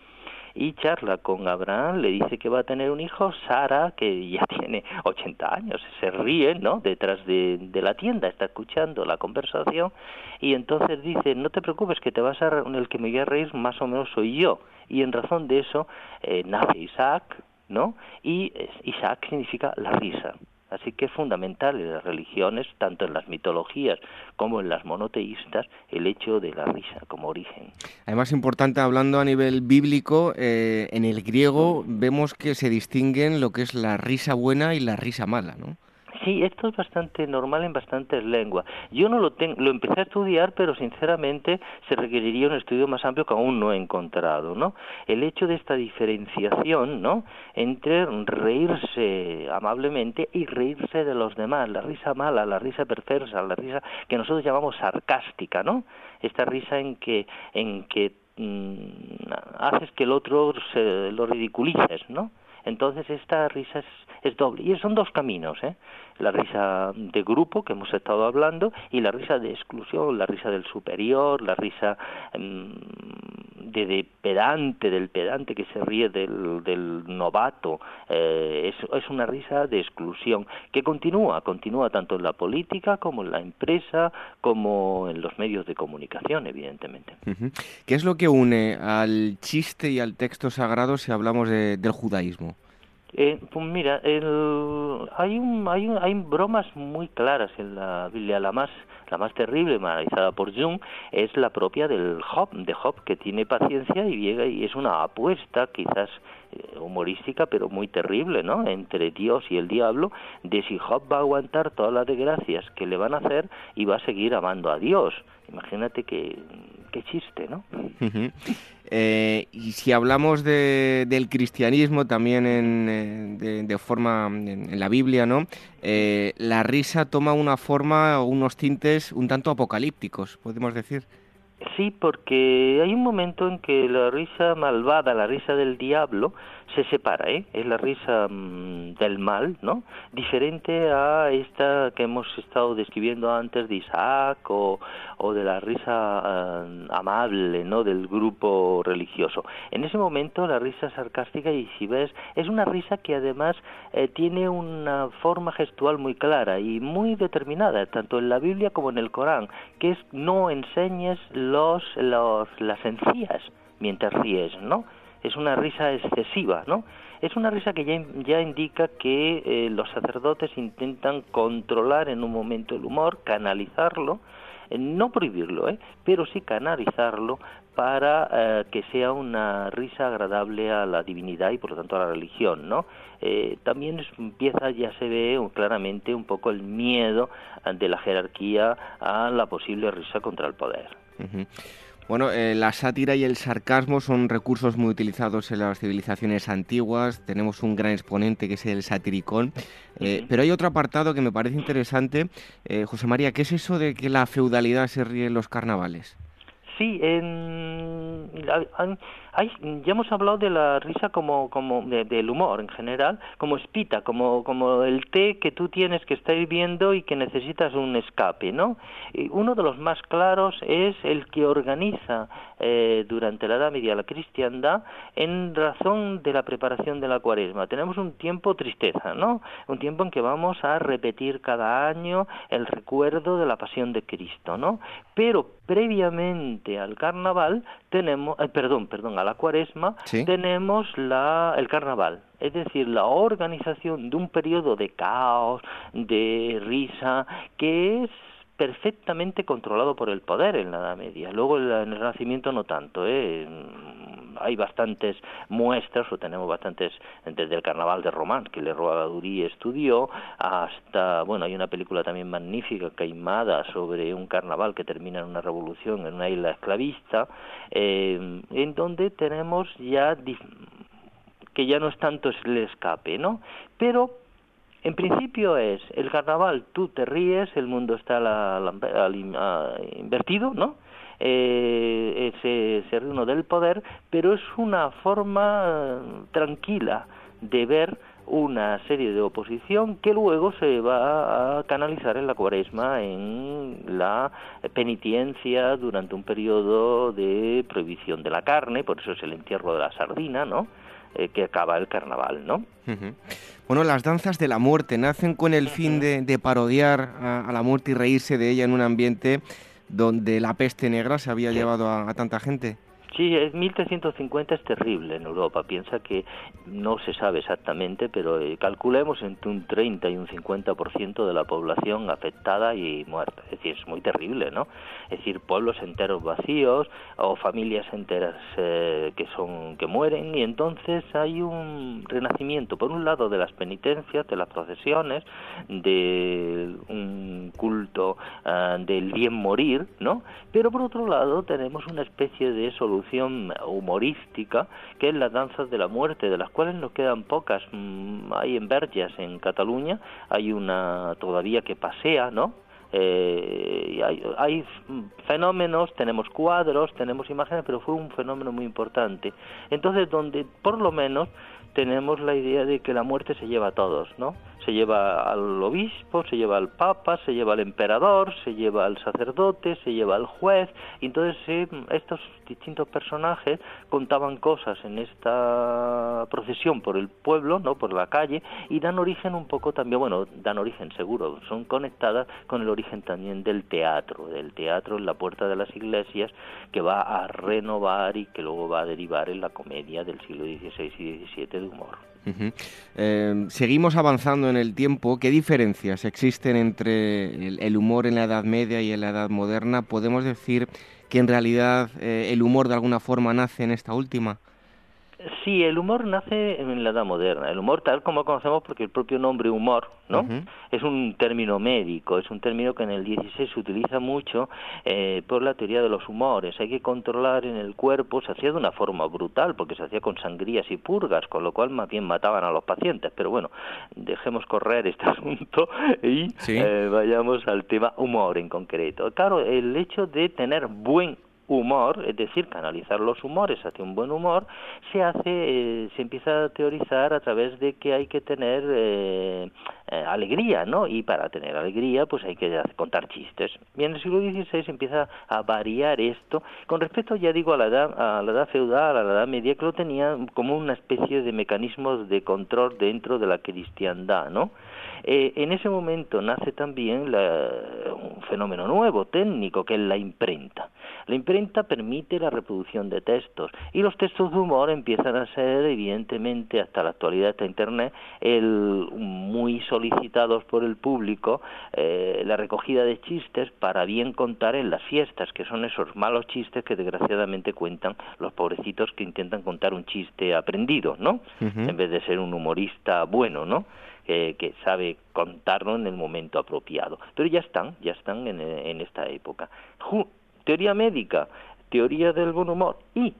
y charla con Abraham, le dice que va a tener un hijo, Sara, que ya tiene 80 años, se ríe, ¿no? Detrás de, de, la tienda, está escuchando la conversación, y entonces dice, no te preocupes, que te vas a, el que me voy a reír más o menos soy yo. Y en razón de eso eh, nace Isaac, ¿no? Y Isaac significa la risa. Así que es fundamental en las religiones, tanto en las mitologías como en las monoteístas, el hecho de la risa como origen. Además, importante, hablando a nivel bíblico, eh, en el griego vemos que se distinguen lo que es la risa buena y la risa mala, ¿no? Sí, esto es bastante normal en bastantes lenguas. Yo no lo tengo, lo empecé a estudiar, pero sinceramente se requeriría un estudio más amplio que aún no he encontrado, ¿no? El hecho de esta diferenciación, ¿no? Entre reírse amablemente y reírse de los demás, la risa mala, la risa perversa, la risa que nosotros llamamos sarcástica, ¿no? Esta risa en que en que mm, haces que el otro se lo ridiculices, ¿no? Entonces esta risa es, es doble. Y son dos caminos, ¿eh? la risa de grupo que hemos estado hablando y la risa de exclusión, la risa del superior, la risa mm, de, pedante, del pedante que se ríe del, del novato. Eh, es, es, una risa de exclusión que continúa, continúa tanto en la política como en la empresa, como en los medios de comunicación, evidentemente. ¿Qué es lo que une al chiste y al texto sagrado si hablamos del judaísmo? Eh, pues mira, el, hay, un, hay, un, hay bromas muy claras en la Biblia. La más, la más terrible, analizada por Jung, es la propia del Job, de Job, que tiene paciencia y llega y es una apuesta, quizás eh, humorística, pero muy terrible, ¿no? Entre Dios y el diablo, de si Job va a aguantar todas las desgracias que le van a hacer y va a seguir amando a Dios. Imagínate qué, qué chiste, ¿no? Eh, y si hablamos de, del cristianismo también en, eh, de, forma en, la Biblia, ¿no? Eh, la risa toma una forma, unos tintes un tanto apocalípticos, podemos decir. Sí, porque hay un momento en que la risa malvada, la risa del diablo, se separa, ¿eh? Es la risa mm, del mal, ¿no? Diferente a esta que hemos estado describiendo antes de Isaac o, de la risa eh, amable, ¿no? Del grupo religioso. En ese momento la risa sarcástica, y si ves, es una risa que además eh, tiene una forma gestual muy clara y muy determinada, tanto en la Biblia como en el Corán, que es no enseñes los, los las encías mientras ríes, ¿no? Es una risa excesiva, ¿no? Es una risa que ya, ya indica que eh, los sacerdotes intentan controlar en un momento el humor, canalizarlo, eh, no prohibirlo, ¿eh? pero sí canalizarlo para eh, que sea una risa agradable a la divinidad y por lo tanto a la religión, ¿no? también empieza, ya se ve claramente un poco el miedo de la jerarquía a la posible risa contra el poder. Bueno, eh, la sátira y el sarcasmo son recursos muy utilizados en las civilizaciones antiguas. Tenemos un gran exponente que es el satiricón. Eh, pero hay otro apartado que me parece interesante. Eh, José María, ¿qué es eso de que la feudalidad se ríe en los carnavales? Sí, en, ya hemos hablado de la risa como, como del humor en general, como espita, como, como el té que tú tienes que estar viendo y que necesitas un escape, ¿no? Y uno de los más claros es el que organiza eh, durante la Edad Media la cristiandad en razón de la preparación de la cuaresma. Tenemos un tiempo tristeza, ¿no? Un tiempo en que vamos a repetir cada año el recuerdo de la pasión de Cristo, ¿no? Pero previamente al carnaval tenemos, eh, perdón, perdón, a la cuaresma tenemos la, el carnaval, es decir, la organización de un periodo de caos, de risa, que es perfectamente controlado por el poder en la Edad Media. Luego en el Renacimiento no tanto, ¿eh? hay bastantes muestras, o tenemos bastantes, desde el Carnaval de Román, que Le Roadurí estudió, hasta, bueno, hay una película también magnífica, Caimada, sobre un carnaval que termina en una revolución en una isla esclavista, eh, en donde tenemos ya que ya no es tanto el escape, ¿no? Pero en principio es el carnaval, tú te ríes, el mundo está invertido, ¿no? Eh, ese, ese reino del poder, pero es una forma eh, tranquila de ver una serie de oposición que luego se va a canalizar en la cuaresma en la penitencia durante un periodo de prohibición de la carne, por eso es el entierro de la sardina, ¿no? Eh, que acaba el carnaval, ¿no? Bueno, las danzas de la muerte nacen con el fin de, parodiar a, la muerte y reírse de ella en un ambiente donde la peste negra se había llevado a tanta gente. Sí, es 1350 es terrible en Europa. Piensa que no se sabe exactamente, pero eh, calculemos entre un 30 y un 50% de la población afectada y muerta. Es decir, es muy terrible, ¿no? Es decir, pueblos enteros vacíos o familias enteras eh, que son que mueren y entonces hay un renacimiento por un lado de las penitencias, de las procesiones, de un culto ah, del bien morir, ¿no? Pero por otro lado tenemos una especie de solución humorística, que es las danzas de la muerte, de las cuales nos quedan pocas. Mm, hay en Verges, en Cataluña, hay una todavía que pasea, ¿no? Eh, hay, hay, fenómenos, tenemos cuadros, tenemos imágenes, pero fue un fenómeno muy importante. Entonces, donde por lo menos tenemos la idea de que la muerte se lleva a todos, ¿no? Se lleva al obispo, se lleva al papa, se lleva al emperador, se lleva al sacerdote, se lleva al juez, y entonces estos distintos personajes contaban cosas en esta procesión por el pueblo, ¿no? Por la calle, y dan origen un poco también, bueno, dan origen seguro, son conectadas con el origen también del teatro, del teatro en la puerta de las iglesias, que va a renovar y que luego va a derivar en la comedia del siglo XVI y XVII humor. Eh, seguimos avanzando en el tiempo. ¿Qué diferencias existen entre el, humor en la Edad Media y en la Edad Moderna? ¿Podemos decir que en realidad eh, el humor de alguna forma nace en esta última? Sí, el humor nace en la edad moderna. El humor tal como lo conocemos porque el propio nombre humor, ¿no? Es un término médico, es un término que en el 16 se utiliza mucho eh, por la teoría de los humores. Hay que controlar en el cuerpo, se hacía de una forma brutal porque se hacía con sangrías y purgas, con lo cual más bien mataban a los pacientes. Pero bueno, dejemos correr este asunto y eh, vayamos al tema humor en concreto. Claro, el hecho de tener buen humor, es decir, canalizar los humores hacia un buen humor, se hace, eh, se empieza a teorizar a través de que hay que tener eh, eh, alegría, ¿no? Y para tener alegría, pues hay que contar chistes. Y en el siglo XVI empieza a variar esto con respecto, ya digo, a la edad, a la edad feudal, a la edad media, que lo tenía como una especie de mecanismos de control dentro de la cristiandad, ¿no? Eh, en ese momento nace también un fenómeno nuevo, técnico, que es la imprenta. La imprenta permite la reproducción de textos y los textos de humor empiezan a ser, evidentemente, hasta la actualidad, hasta Internet, muy solicitados por el público, eh, la recogida de chistes para bien contar en las fiestas, que son esos malos chistes que desgraciadamente cuentan los pobrecitos que intentan contar un chiste aprendido, ¿no? En vez de ser un humorista bueno, ¿no? Que sabe contarlo en el momento apropiado. Pero ya están, ya están en, en esta época. teoría médica, teoría del buen humor y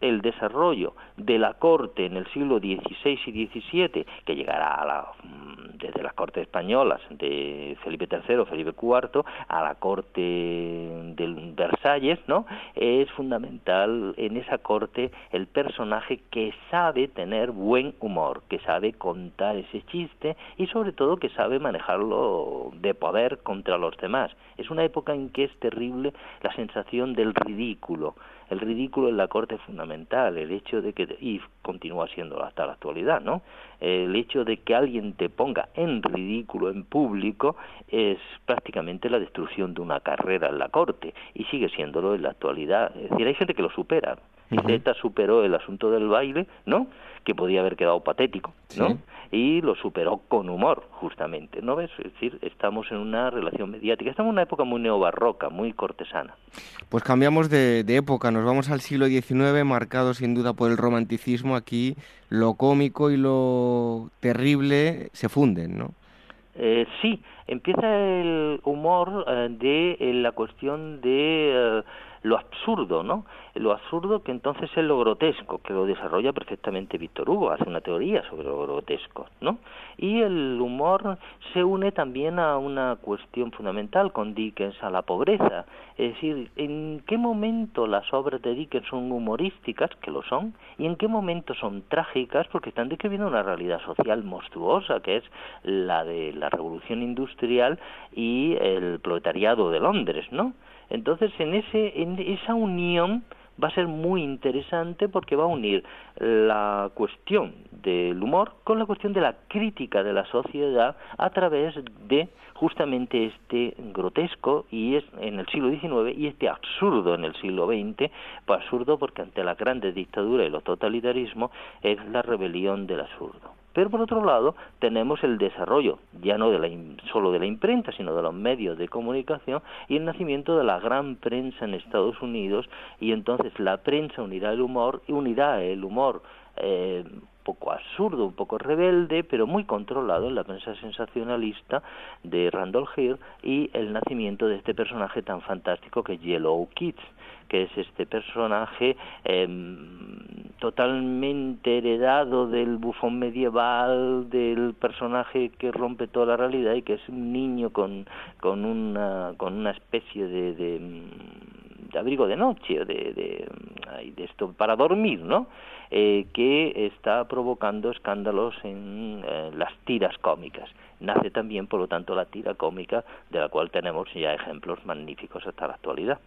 el desarrollo de la corte en el siglo XVI y XVII, que llegará a la, mm, desde las cortes españolas de Felipe III, Felipe IV, a la corte de Versalles, ¿no? Es fundamental en esa corte el personaje que sabe tener buen humor, que sabe contar ese chiste y sobre todo que sabe manejarlo de poder contra los demás. Es una época en que es terrible la sensación del ridículo el ridículo en la corte es fundamental, el hecho de que, y continúa siendo hasta la actualidad, ¿no? El hecho de que alguien te ponga en ridículo en público es prácticamente la destrucción de una carrera en la corte y sigue siéndolo en la actualidad. Es decir, hay gente que lo supera. Uh superó el asunto del baile, ¿no? Que podía haber quedado patético, ¿no? y lo superó con humor, justamente. ¿No ves? Es decir, estamos en una relación mediática, estamos en una época muy neobarroca, muy cortesana. Pues cambiamos de, época, nos vamos al siglo XIX, marcado sin duda por el romanticismo. Aquí lo cómico y lo terrible se funden, ¿no? Eh, sí, empieza el humor eh, de eh, la cuestión de lo absurdo, ¿no? Lo absurdo que entonces es lo grotesco, que lo desarrolla perfectamente Víctor Hugo, hace una teoría sobre lo grotesco, ¿no? Y el humor se une también a una cuestión fundamental con Dickens, a la pobreza. Es decir, ¿en qué momento las obras de Dickens son humorísticas, que lo son, y en qué momento son trágicas, porque están describiendo una realidad social monstruosa, que es la de la revolución industrial y el proletariado de Londres, ¿no? Entonces, en, ese, en esa unión va a ser muy interesante porque va a unir la cuestión del humor con la cuestión de la crítica de la sociedad a través de justamente este grotesco y es en el siglo XIX y este absurdo en el siglo XX, pues absurdo porque ante la grande dictadura y los totalitarismos es la rebelión del absurdo. Pero por otro lado tenemos el desarrollo ya no de la, solo de la imprenta, sino de los medios de comunicación y el nacimiento de la gran prensa en Estados Unidos. Y entonces la prensa unirá el humor y unirá el humor eh, un poco absurdo, un poco rebelde, pero muy controlado en la prensa sensacionalista de Randolph Hill y el nacimiento de este personaje tan fantástico que es Yellow Kids que es este personaje em, totalmente heredado del bufón medieval, del personaje que rompe toda la realidad y que es un niño con, con, una, con una especie de, de, abrigo de noche, de, de, de, esto para dormir, ¿no? Eh, que está provocando escándalos en eh, las tiras cómicas. Nace también, por lo tanto, la tira cómica, de la cual tenemos ya ejemplos magníficos hasta la actualidad.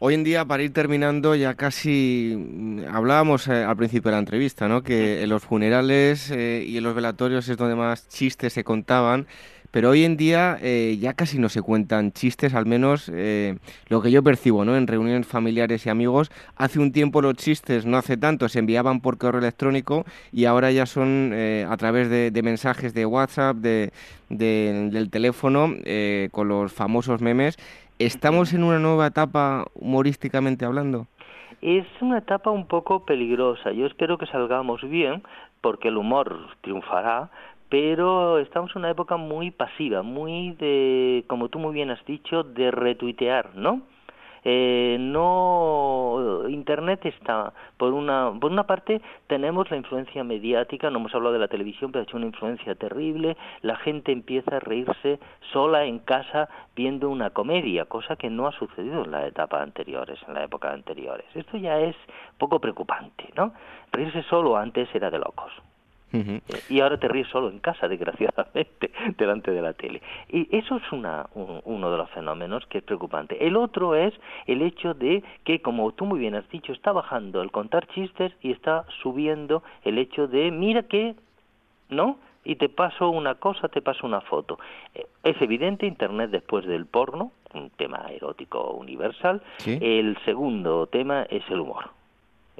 Hoy en día, para ir terminando, ya casi mm, hablábamos eh, al principio de la entrevista, ¿no? Que en los funerales eh, y en los velatorios es donde más chistes se contaban, pero hoy en día eh, ya casi no se cuentan chistes, al menos lo que yo percibo, ¿no? En reuniones familiares y amigos, hace un tiempo los chistes, no hace tanto, se enviaban por correo electrónico y ahora ya son a través de, mensajes de WhatsApp, de, del teléfono, con los famosos memes ¿Estamos en una nueva etapa humorísticamente hablando? Es una etapa un poco peligrosa. Yo espero que salgamos bien, porque el humor triunfará, pero estamos en una época muy pasiva, muy de, como tú muy bien has dicho, de retuitear, ¿no? Eh, no, Internet está, por una, por una parte, tenemos la influencia mediática, no hemos hablado de la televisión, pero ha hecho una influencia terrible, la gente empieza a reírse sola en casa viendo una comedia, cosa que no ha sucedido en la etapa anteriores, en la época anteriores. Esto ya es poco preocupante, ¿no? Reírse solo antes era de locos. Y ahora te ríes solo en casa, desgraciadamente, delante de la tele. Y eso es una, uno de los fenómenos que es preocupante. El otro es el hecho de que, como tú muy bien has dicho, está bajando el contar chistes y está subiendo el hecho de, mira que, ¿no? Y te paso una cosa, te paso una foto. Eh, es evidente, Internet después del porno, un tema erótico universal. El segundo tema es el humor.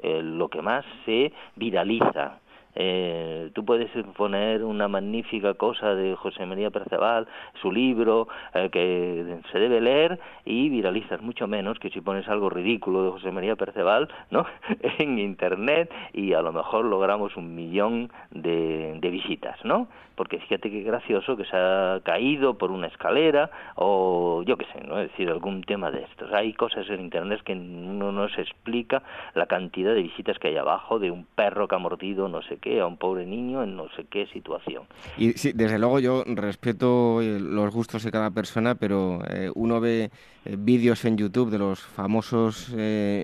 lo que más se viraliza eh, tú puedes poner una magnífica cosa de José María Perceval, su libro, eh, que se debe leer y viralizas mucho menos que si pones algo ridículo de José María Perceval ¿no? en Internet y a lo mejor logramos un millón de, de visitas, ¿no? Porque fíjate qué gracioso que se ha caído por una escalera o yo qué sé, ¿no? Es decir, algún tema de estos. Hay cosas en Internet que uno no se explica la cantidad de visitas que hay abajo de un perro que ha mordido no sé qué a un pobre niño en no sé qué situación. Y sí, desde luego yo respeto eh, los gustos de cada persona, pero eh, uno ve eh, vídeos en YouTube de los famosos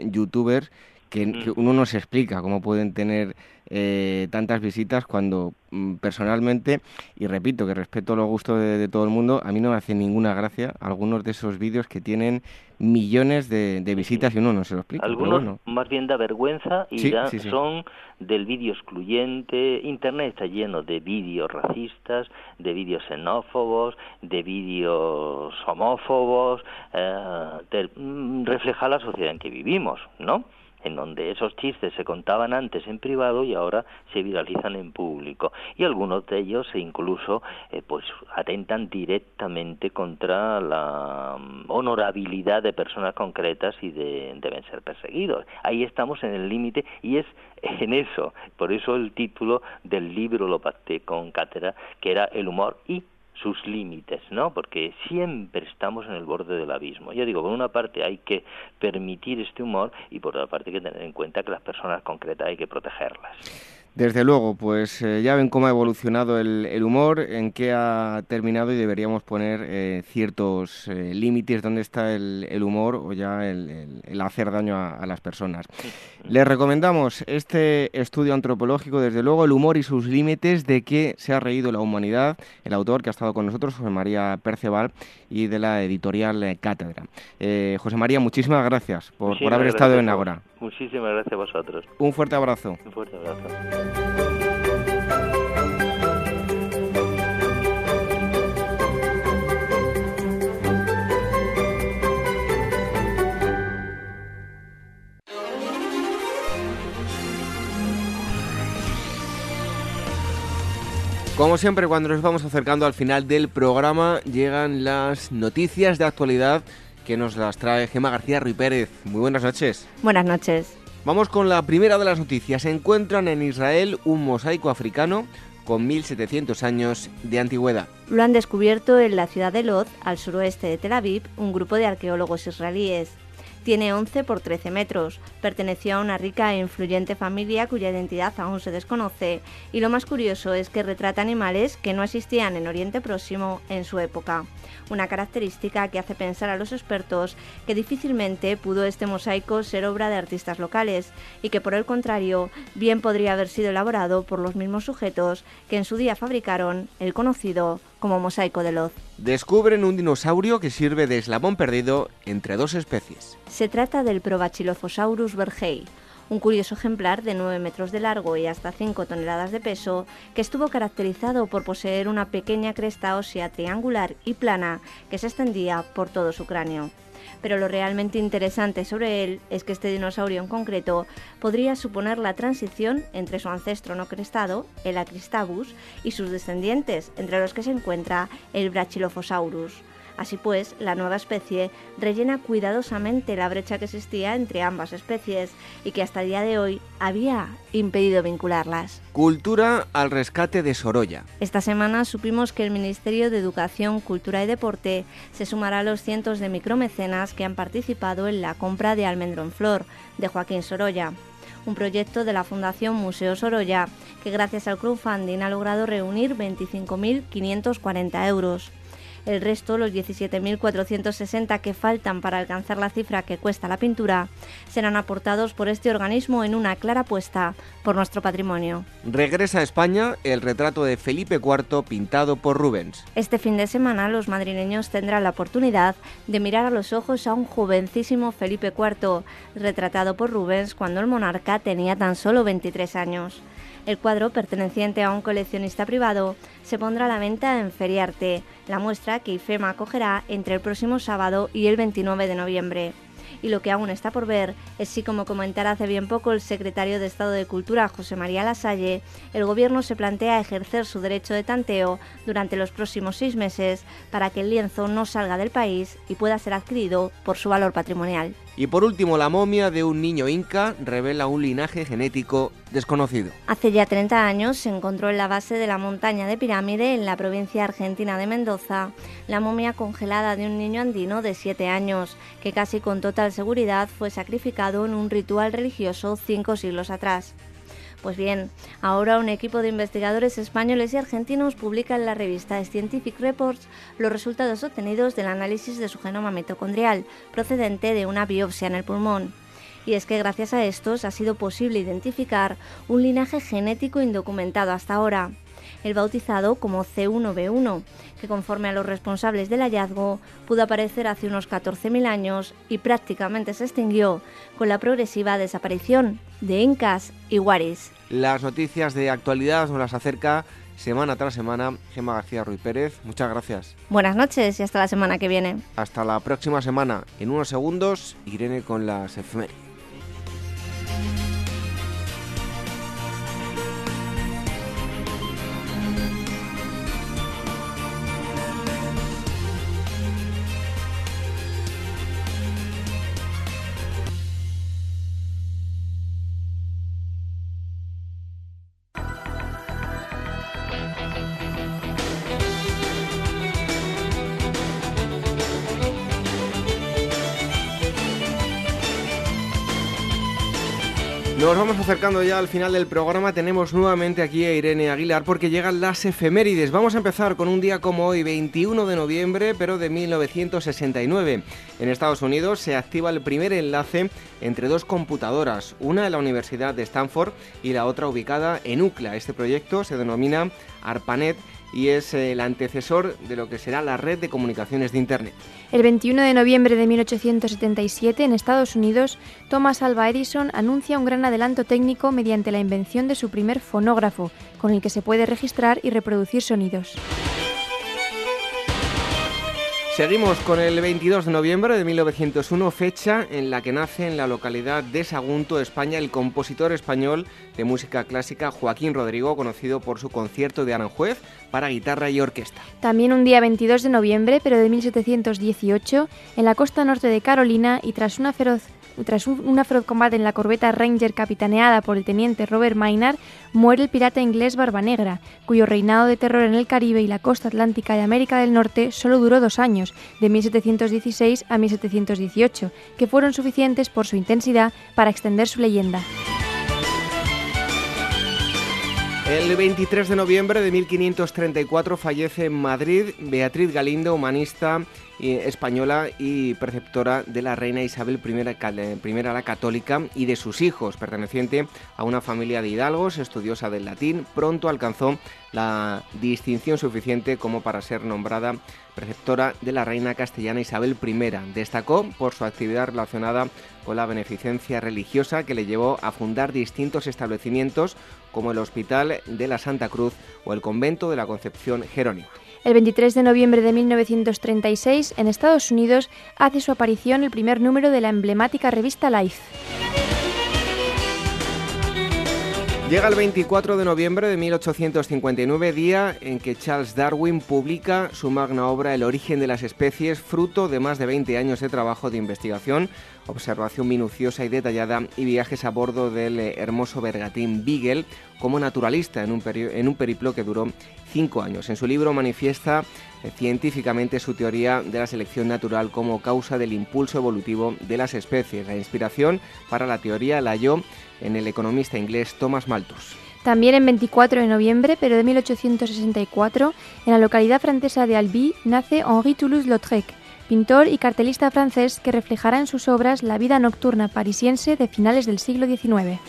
youtubers que, que, uno no se explica cómo pueden tener eh, tantas visitas cuando mm, personalmente, y repito que respeto los gustos de, todo el mundo, a mí no me hace ninguna gracia algunos de esos vídeos que tienen millones de, visitas y uno no se lo explica. Algunos más bien da vergüenza y son del vídeo excluyente. Internet está lleno de vídeos racistas, de vídeos xenófobos, de vídeos homófobos, eh, mm, refleja la sociedad en que vivimos, ¿no? En donde esos chistes se contaban antes en privado y ahora se viralizan en público. Y algunos de ellos incluso eh, pues atentan directamente contra la mm, honorabilidad de personas concretas y deben ser perseguidos. Ahí estamos en el límite y es en eso, por eso el título del libro lo pacté con Cátedra, que era el humor y sus límites, ¿no? Porque siempre estamos en el borde del abismo. Yo digo, por una parte hay que permitir este humor y por otra parte hay que tener en cuenta que las personas concretas hay que protegerlas. Desde luego, pues eh, ya ven cómo ha evolucionado el, humor, en qué ha terminado y deberíamos poner eh, ciertos eh, límites, dónde está el, humor o ya el, hacer daño a, las personas. Les recomendamos este estudio antropológico, desde luego, el humor y sus límites, de qué se ha reído la humanidad, el autor que ha estado con nosotros, José María Perceval, y de la editorial Cátedra. José María, muchísimas gracias por, por haber estado en Agora. Muchísimas gracias a vosotros. Un fuerte abrazo. Un fuerte abrazo. Como siempre, cuando nos vamos acercando al final del programa, llegan las noticias de actualidad que nos las trae Gema García Ruy Pérez. Muy buenas noches. Buenas noches. Vamos con la primera de las noticias. Se encuentran en Israel un mosaico africano con 1700 años de antigüedad. Lo han descubierto en la ciudad de Lod, al suroeste de Tel Aviv, un grupo de arqueólogos israelíes. Tiene 11 por 13 metros, perteneció a una rica e influyente familia cuya identidad aún se desconoce, y lo más curioso es que retrata animales que no existían en Oriente Próximo en su época una característica que hace pensar a los expertos que difícilmente pudo este mosaico ser obra de artistas locales y que por el contrario bien podría haber sido elaborado por los mismos sujetos que en su día fabricaron el conocido como mosaico de Loz. Descubren un dinosaurio que sirve de eslabón perdido entre dos especies. Se trata del Probachilophosaurus bergei, un curioso ejemplar de 9 metros de largo y hasta 5 toneladas de peso, que estuvo caracterizado por poseer una pequeña cresta ósea triangular y plana que se extendía por todo su cráneo. Pero lo realmente interesante sobre él es que este dinosaurio en concreto podría suponer la transición entre su ancestro no crestado, el Acristabus, y sus descendientes, entre los que se encuentra el Brachylophosaurus. Así pues, la nueva especie rellena cuidadosamente la brecha que existía entre ambas especies y que hasta el día de hoy había impedido vincularlas. Cultura al rescate de Sorolla. Esta semana supimos que el Ministerio de Educación, Cultura y Deporte se sumará a los cientos de micromecenas que han participado en la compra de Almendro en Flor de Joaquín Sorolla un proyecto de la Fundación Museo Sorolla, que gracias al crowdfunding ha logrado reunir 25.540 euros. El resto, los 17.460 que faltan para alcanzar la cifra que cuesta la pintura, serán aportados por este organismo en una clara apuesta por nuestro patrimonio. Regresa a España el retrato de Felipe IV pintado por Rubens. Este fin de semana los madrileños tendrán la oportunidad de mirar a los ojos a un jovencísimo Felipe IV, retratado por Rubens cuando el monarca tenía tan solo 23 años. El cuadro, perteneciente a un coleccionista privado, se pondrá a la venta en Feriarte, la muestra que IFEMA acogerá entre el próximo sábado y el 29 de noviembre y lo que aún está por ver es si, como comentara hace bien poco el secretario de Estado de Cultura, José María Lasalle, el Gobierno se plantea ejercer su derecho de tanteo durante los próximos seis meses para que el lienzo no salga del país y pueda ser adquirido por su valor patrimonial. Y por último, la momia de un niño inca revela un linaje genético desconocido. Hace ya 30 años se encontró en la base de la montaña de Pirámide, en la provincia argentina de Mendoza, la momia congelada de un niño andino de 7 años, que casi con total seguridad fue sacrificado en un ritual religioso cinco siglos atrás. Pues bien, ahora un equipo de investigadores españoles y argentinos publica en la revista Scientific Reports los resultados obtenidos del análisis de su genoma mitocondrial, procedente de una biopsia en el pulmón. Y es que gracias a estos ha sido posible identificar un linaje genético indocumentado hasta ahora el bautizado como C1B1, que conforme a los responsables del hallazgo pudo aparecer hace unos 14.000 años y prácticamente se extinguió con la progresiva desaparición de incas y guaris. Las noticias de actualidad nos las acerca semana tras semana Gemma García Ruiz Pérez. Muchas gracias. Buenas noches y hasta la semana que viene. Hasta la próxima semana. En unos segundos, Irene con las efemérides. Acercando ya al final del programa. Tenemos nuevamente aquí a Irene Aguilar porque llegan las efemérides. Vamos a empezar con un día como hoy, 21 de noviembre, pero de 1969. En Estados Unidos se activa el primer enlace entre dos computadoras, una en la Universidad de Stanford y la otra ubicada en UCLA. Este proyecto se denomina ARPANET y es el antecesor de lo que será la red de comunicaciones de Internet. El 21 de noviembre de 1877, en Estados Unidos, Thomas Alva Edison anuncia un gran adelanto técnico mediante la invención de su primer fonógrafo, con el que se puede registrar y reproducir sonidos. Seguimos con el 22 de noviembre de 1901, fecha en la que nace en la localidad de Sagunto, España, el compositor español de música clásica Joaquín Rodrigo, conocido por su concierto de Aranjuez para guitarra y orquesta. También un día 22 de noviembre, pero de 1718, en la costa norte de Carolina y tras una feroz tras un, feroz combate en la corbeta Ranger capitaneada por el teniente Robert Maynard, muere el pirata inglés Barbanegra, cuyo reinado de terror en el Caribe y la costa atlántica de América del Norte solo duró dos años, de 1716 a 1718, que fueron suficientes por su intensidad para extender su leyenda. El 23 de noviembre de 1534 fallece en Madrid Beatriz Galindo, humanista española y preceptora de la reina Isabel I, la católica y de sus hijos, perteneciente a una familia de hidalgos, estudiosa del latín, pronto alcanzó la distinción suficiente como para ser nombrada preceptora de la reina castellana Isabel I. Destacó por su actividad relacionada con la beneficencia religiosa que le llevó a fundar distintos establecimientos como el Hospital de la Santa Cruz o el Convento de la Concepción Jerónima. El 23 de noviembre de 1936, en Estados Unidos, hace su aparición el primer número de la emblemática revista Life. Llega el 24 de noviembre de 1859, día en que Charles Darwin publica su magna obra El origen de las especies, fruto de más de 20 años de trabajo de investigación, observación minuciosa y detallada y viajes a bordo del eh, hermoso bergatín Beagle como naturalista en un, en un periplo que duró cinco años. En su libro manifiesta científicamente su teoría de la selección natural como causa del impulso evolutivo de las especies. La inspiración para la teoría la halló en el economista inglés Thomas Malthus. También en 24 de noviembre, pero de 1864, en la localidad francesa de Albi, nace Henri Toulouse-Lautrec, pintor y cartelista francés que reflejará en sus obras la vida nocturna parisiense de finales del siglo XIX.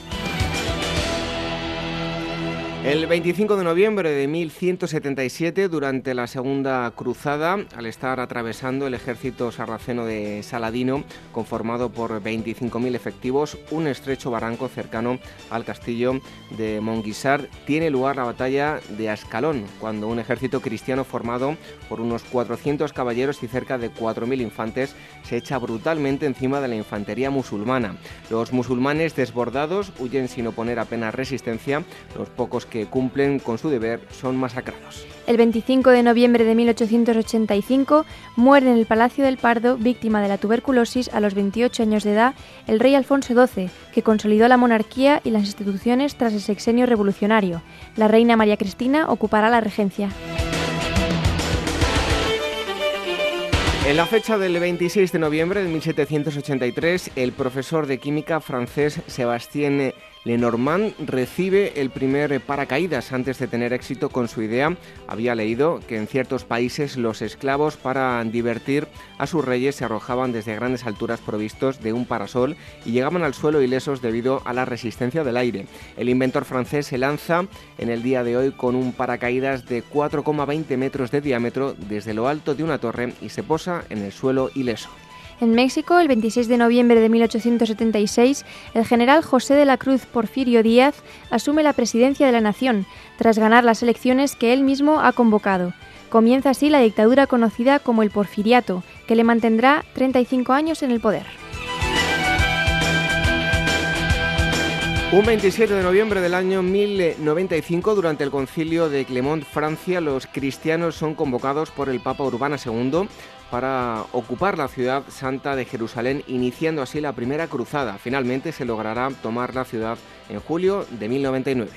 El 25 de noviembre de 1177, durante la Segunda Cruzada, al estar atravesando el ejército sarraceno de Saladino, conformado por 25.000 efectivos, un estrecho barranco cercano al castillo de Monguisar, tiene lugar la batalla de Ascalón, cuando un ejército cristiano formado por unos 400 caballeros y cerca de 4.000 infantes se echa brutalmente encima de la infantería musulmana. Los musulmanes desbordados huyen sin oponer apenas resistencia, los pocos que que cumplen con su deber son masacrados. El 25 de noviembre de 1885 muere en el Palacio del Pardo, víctima de la tuberculosis a los 28 años de edad, el rey Alfonso XII, que consolidó la monarquía y las instituciones tras el sexenio revolucionario. La reina María Cristina ocupará la regencia. En la fecha del 26 de noviembre de 1783, el profesor de química francés Sébastien Lenormand recibe el primer paracaídas antes de tener éxito con su idea. Había leído que en ciertos países los esclavos para divertir a sus reyes se arrojaban desde grandes alturas provistos de un parasol y llegaban al suelo ilesos debido a la resistencia del aire. El inventor francés se lanza en el día de hoy con un paracaídas de 4,20 metros de diámetro desde lo alto de una torre y se posa en el suelo ileso. En México, el 26 de noviembre de 1876, el general José de la Cruz Porfirio Díaz asume la presidencia de la nación, tras ganar las elecciones que él mismo ha convocado. Comienza así la dictadura conocida como el Porfiriato, que le mantendrá 35 años en el poder. Un 27 de noviembre del año 1095, durante el concilio de Clermont, Francia, los cristianos son convocados por el Papa Urbana II para ocupar la ciudad santa de Jerusalén, iniciando así la primera cruzada. Finalmente se logrará tomar la ciudad en julio de 1099.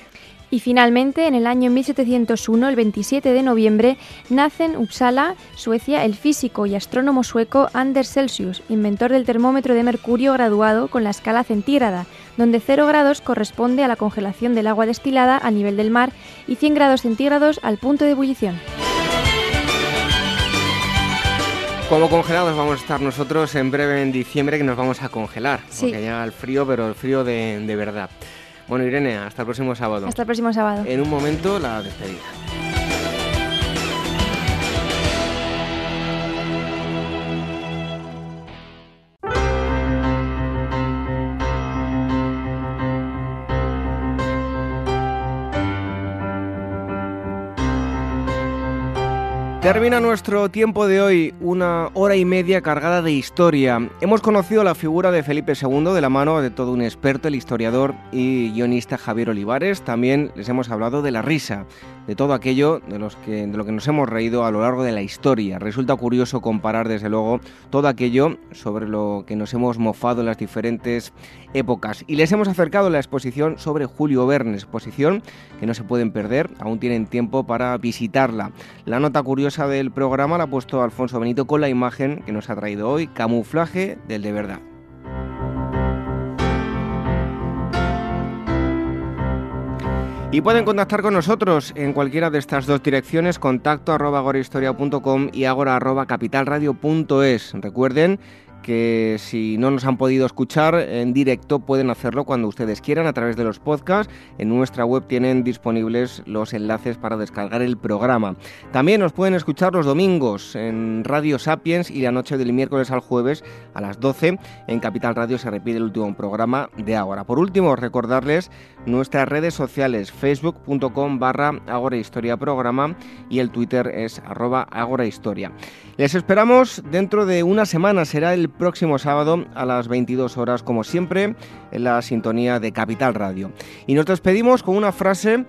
Y finalmente, en el año 1701, el 27 de noviembre, nace en Uppsala, Suecia, el físico y astrónomo sueco Anders Celsius, inventor del termómetro de mercurio graduado con la escala centígrada, donde 0 grados corresponde a la congelación del agua destilada a nivel del mar y 100 grados centígrados al punto de ebullición. Como congelados vamos a estar nosotros en breve en diciembre que nos vamos a congelar. Porque llega el frío, pero el frío de, de verdad. Bueno, Irene, hasta el próximo sábado. Hasta el próximo sábado. En un momento la despedida. Termina nuestro tiempo de hoy, una hora y media cargada de historia. Hemos conocido la figura de Felipe II de la mano de todo un experto, el historiador y guionista Javier Olivares. También les hemos hablado de la risa, de todo aquello de, los que, de lo que nos hemos reído a lo largo de la historia. Resulta curioso comparar, desde luego, todo aquello sobre lo que nos hemos mofado en las diferentes épocas. Y les hemos acercado la exposición sobre Julio Verne, exposición que no se pueden perder, aún tienen tiempo para visitarla. La nota curiosa del programa la ha puesto Alfonso Benito con la imagen que nos ha traído hoy, camuflaje del de verdad. Y pueden contactar con nosotros en cualquiera de estas dos direcciones, contacto arroba agorahistoria.com y agora arroba capitalradio.es. Recuerden que si no nos han podido escuchar en directo pueden hacerlo cuando ustedes quieran a través de los podcasts. En nuestra web tienen disponibles los enlaces para descargar el programa. También nos pueden escuchar los domingos en Radio Sapiens y la noche del miércoles al jueves a las 12 en Capital Radio se repite el último programa de Ahora. Por último, recordarles nuestras redes sociales facebook.com barra Agora Historia Programa y el Twitter es arroba Agora Historia. Les esperamos dentro de una semana, será el el próximo sábado a las 22 horas, como siempre, en la sintonía de Capital Radio. Y nos despedimos con una frase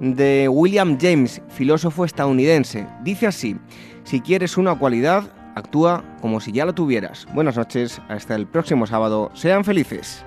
de William James, filósofo estadounidense. Dice así, si quieres una cualidad, actúa como si ya la tuvieras. Buenas noches, hasta el próximo sábado, sean felices.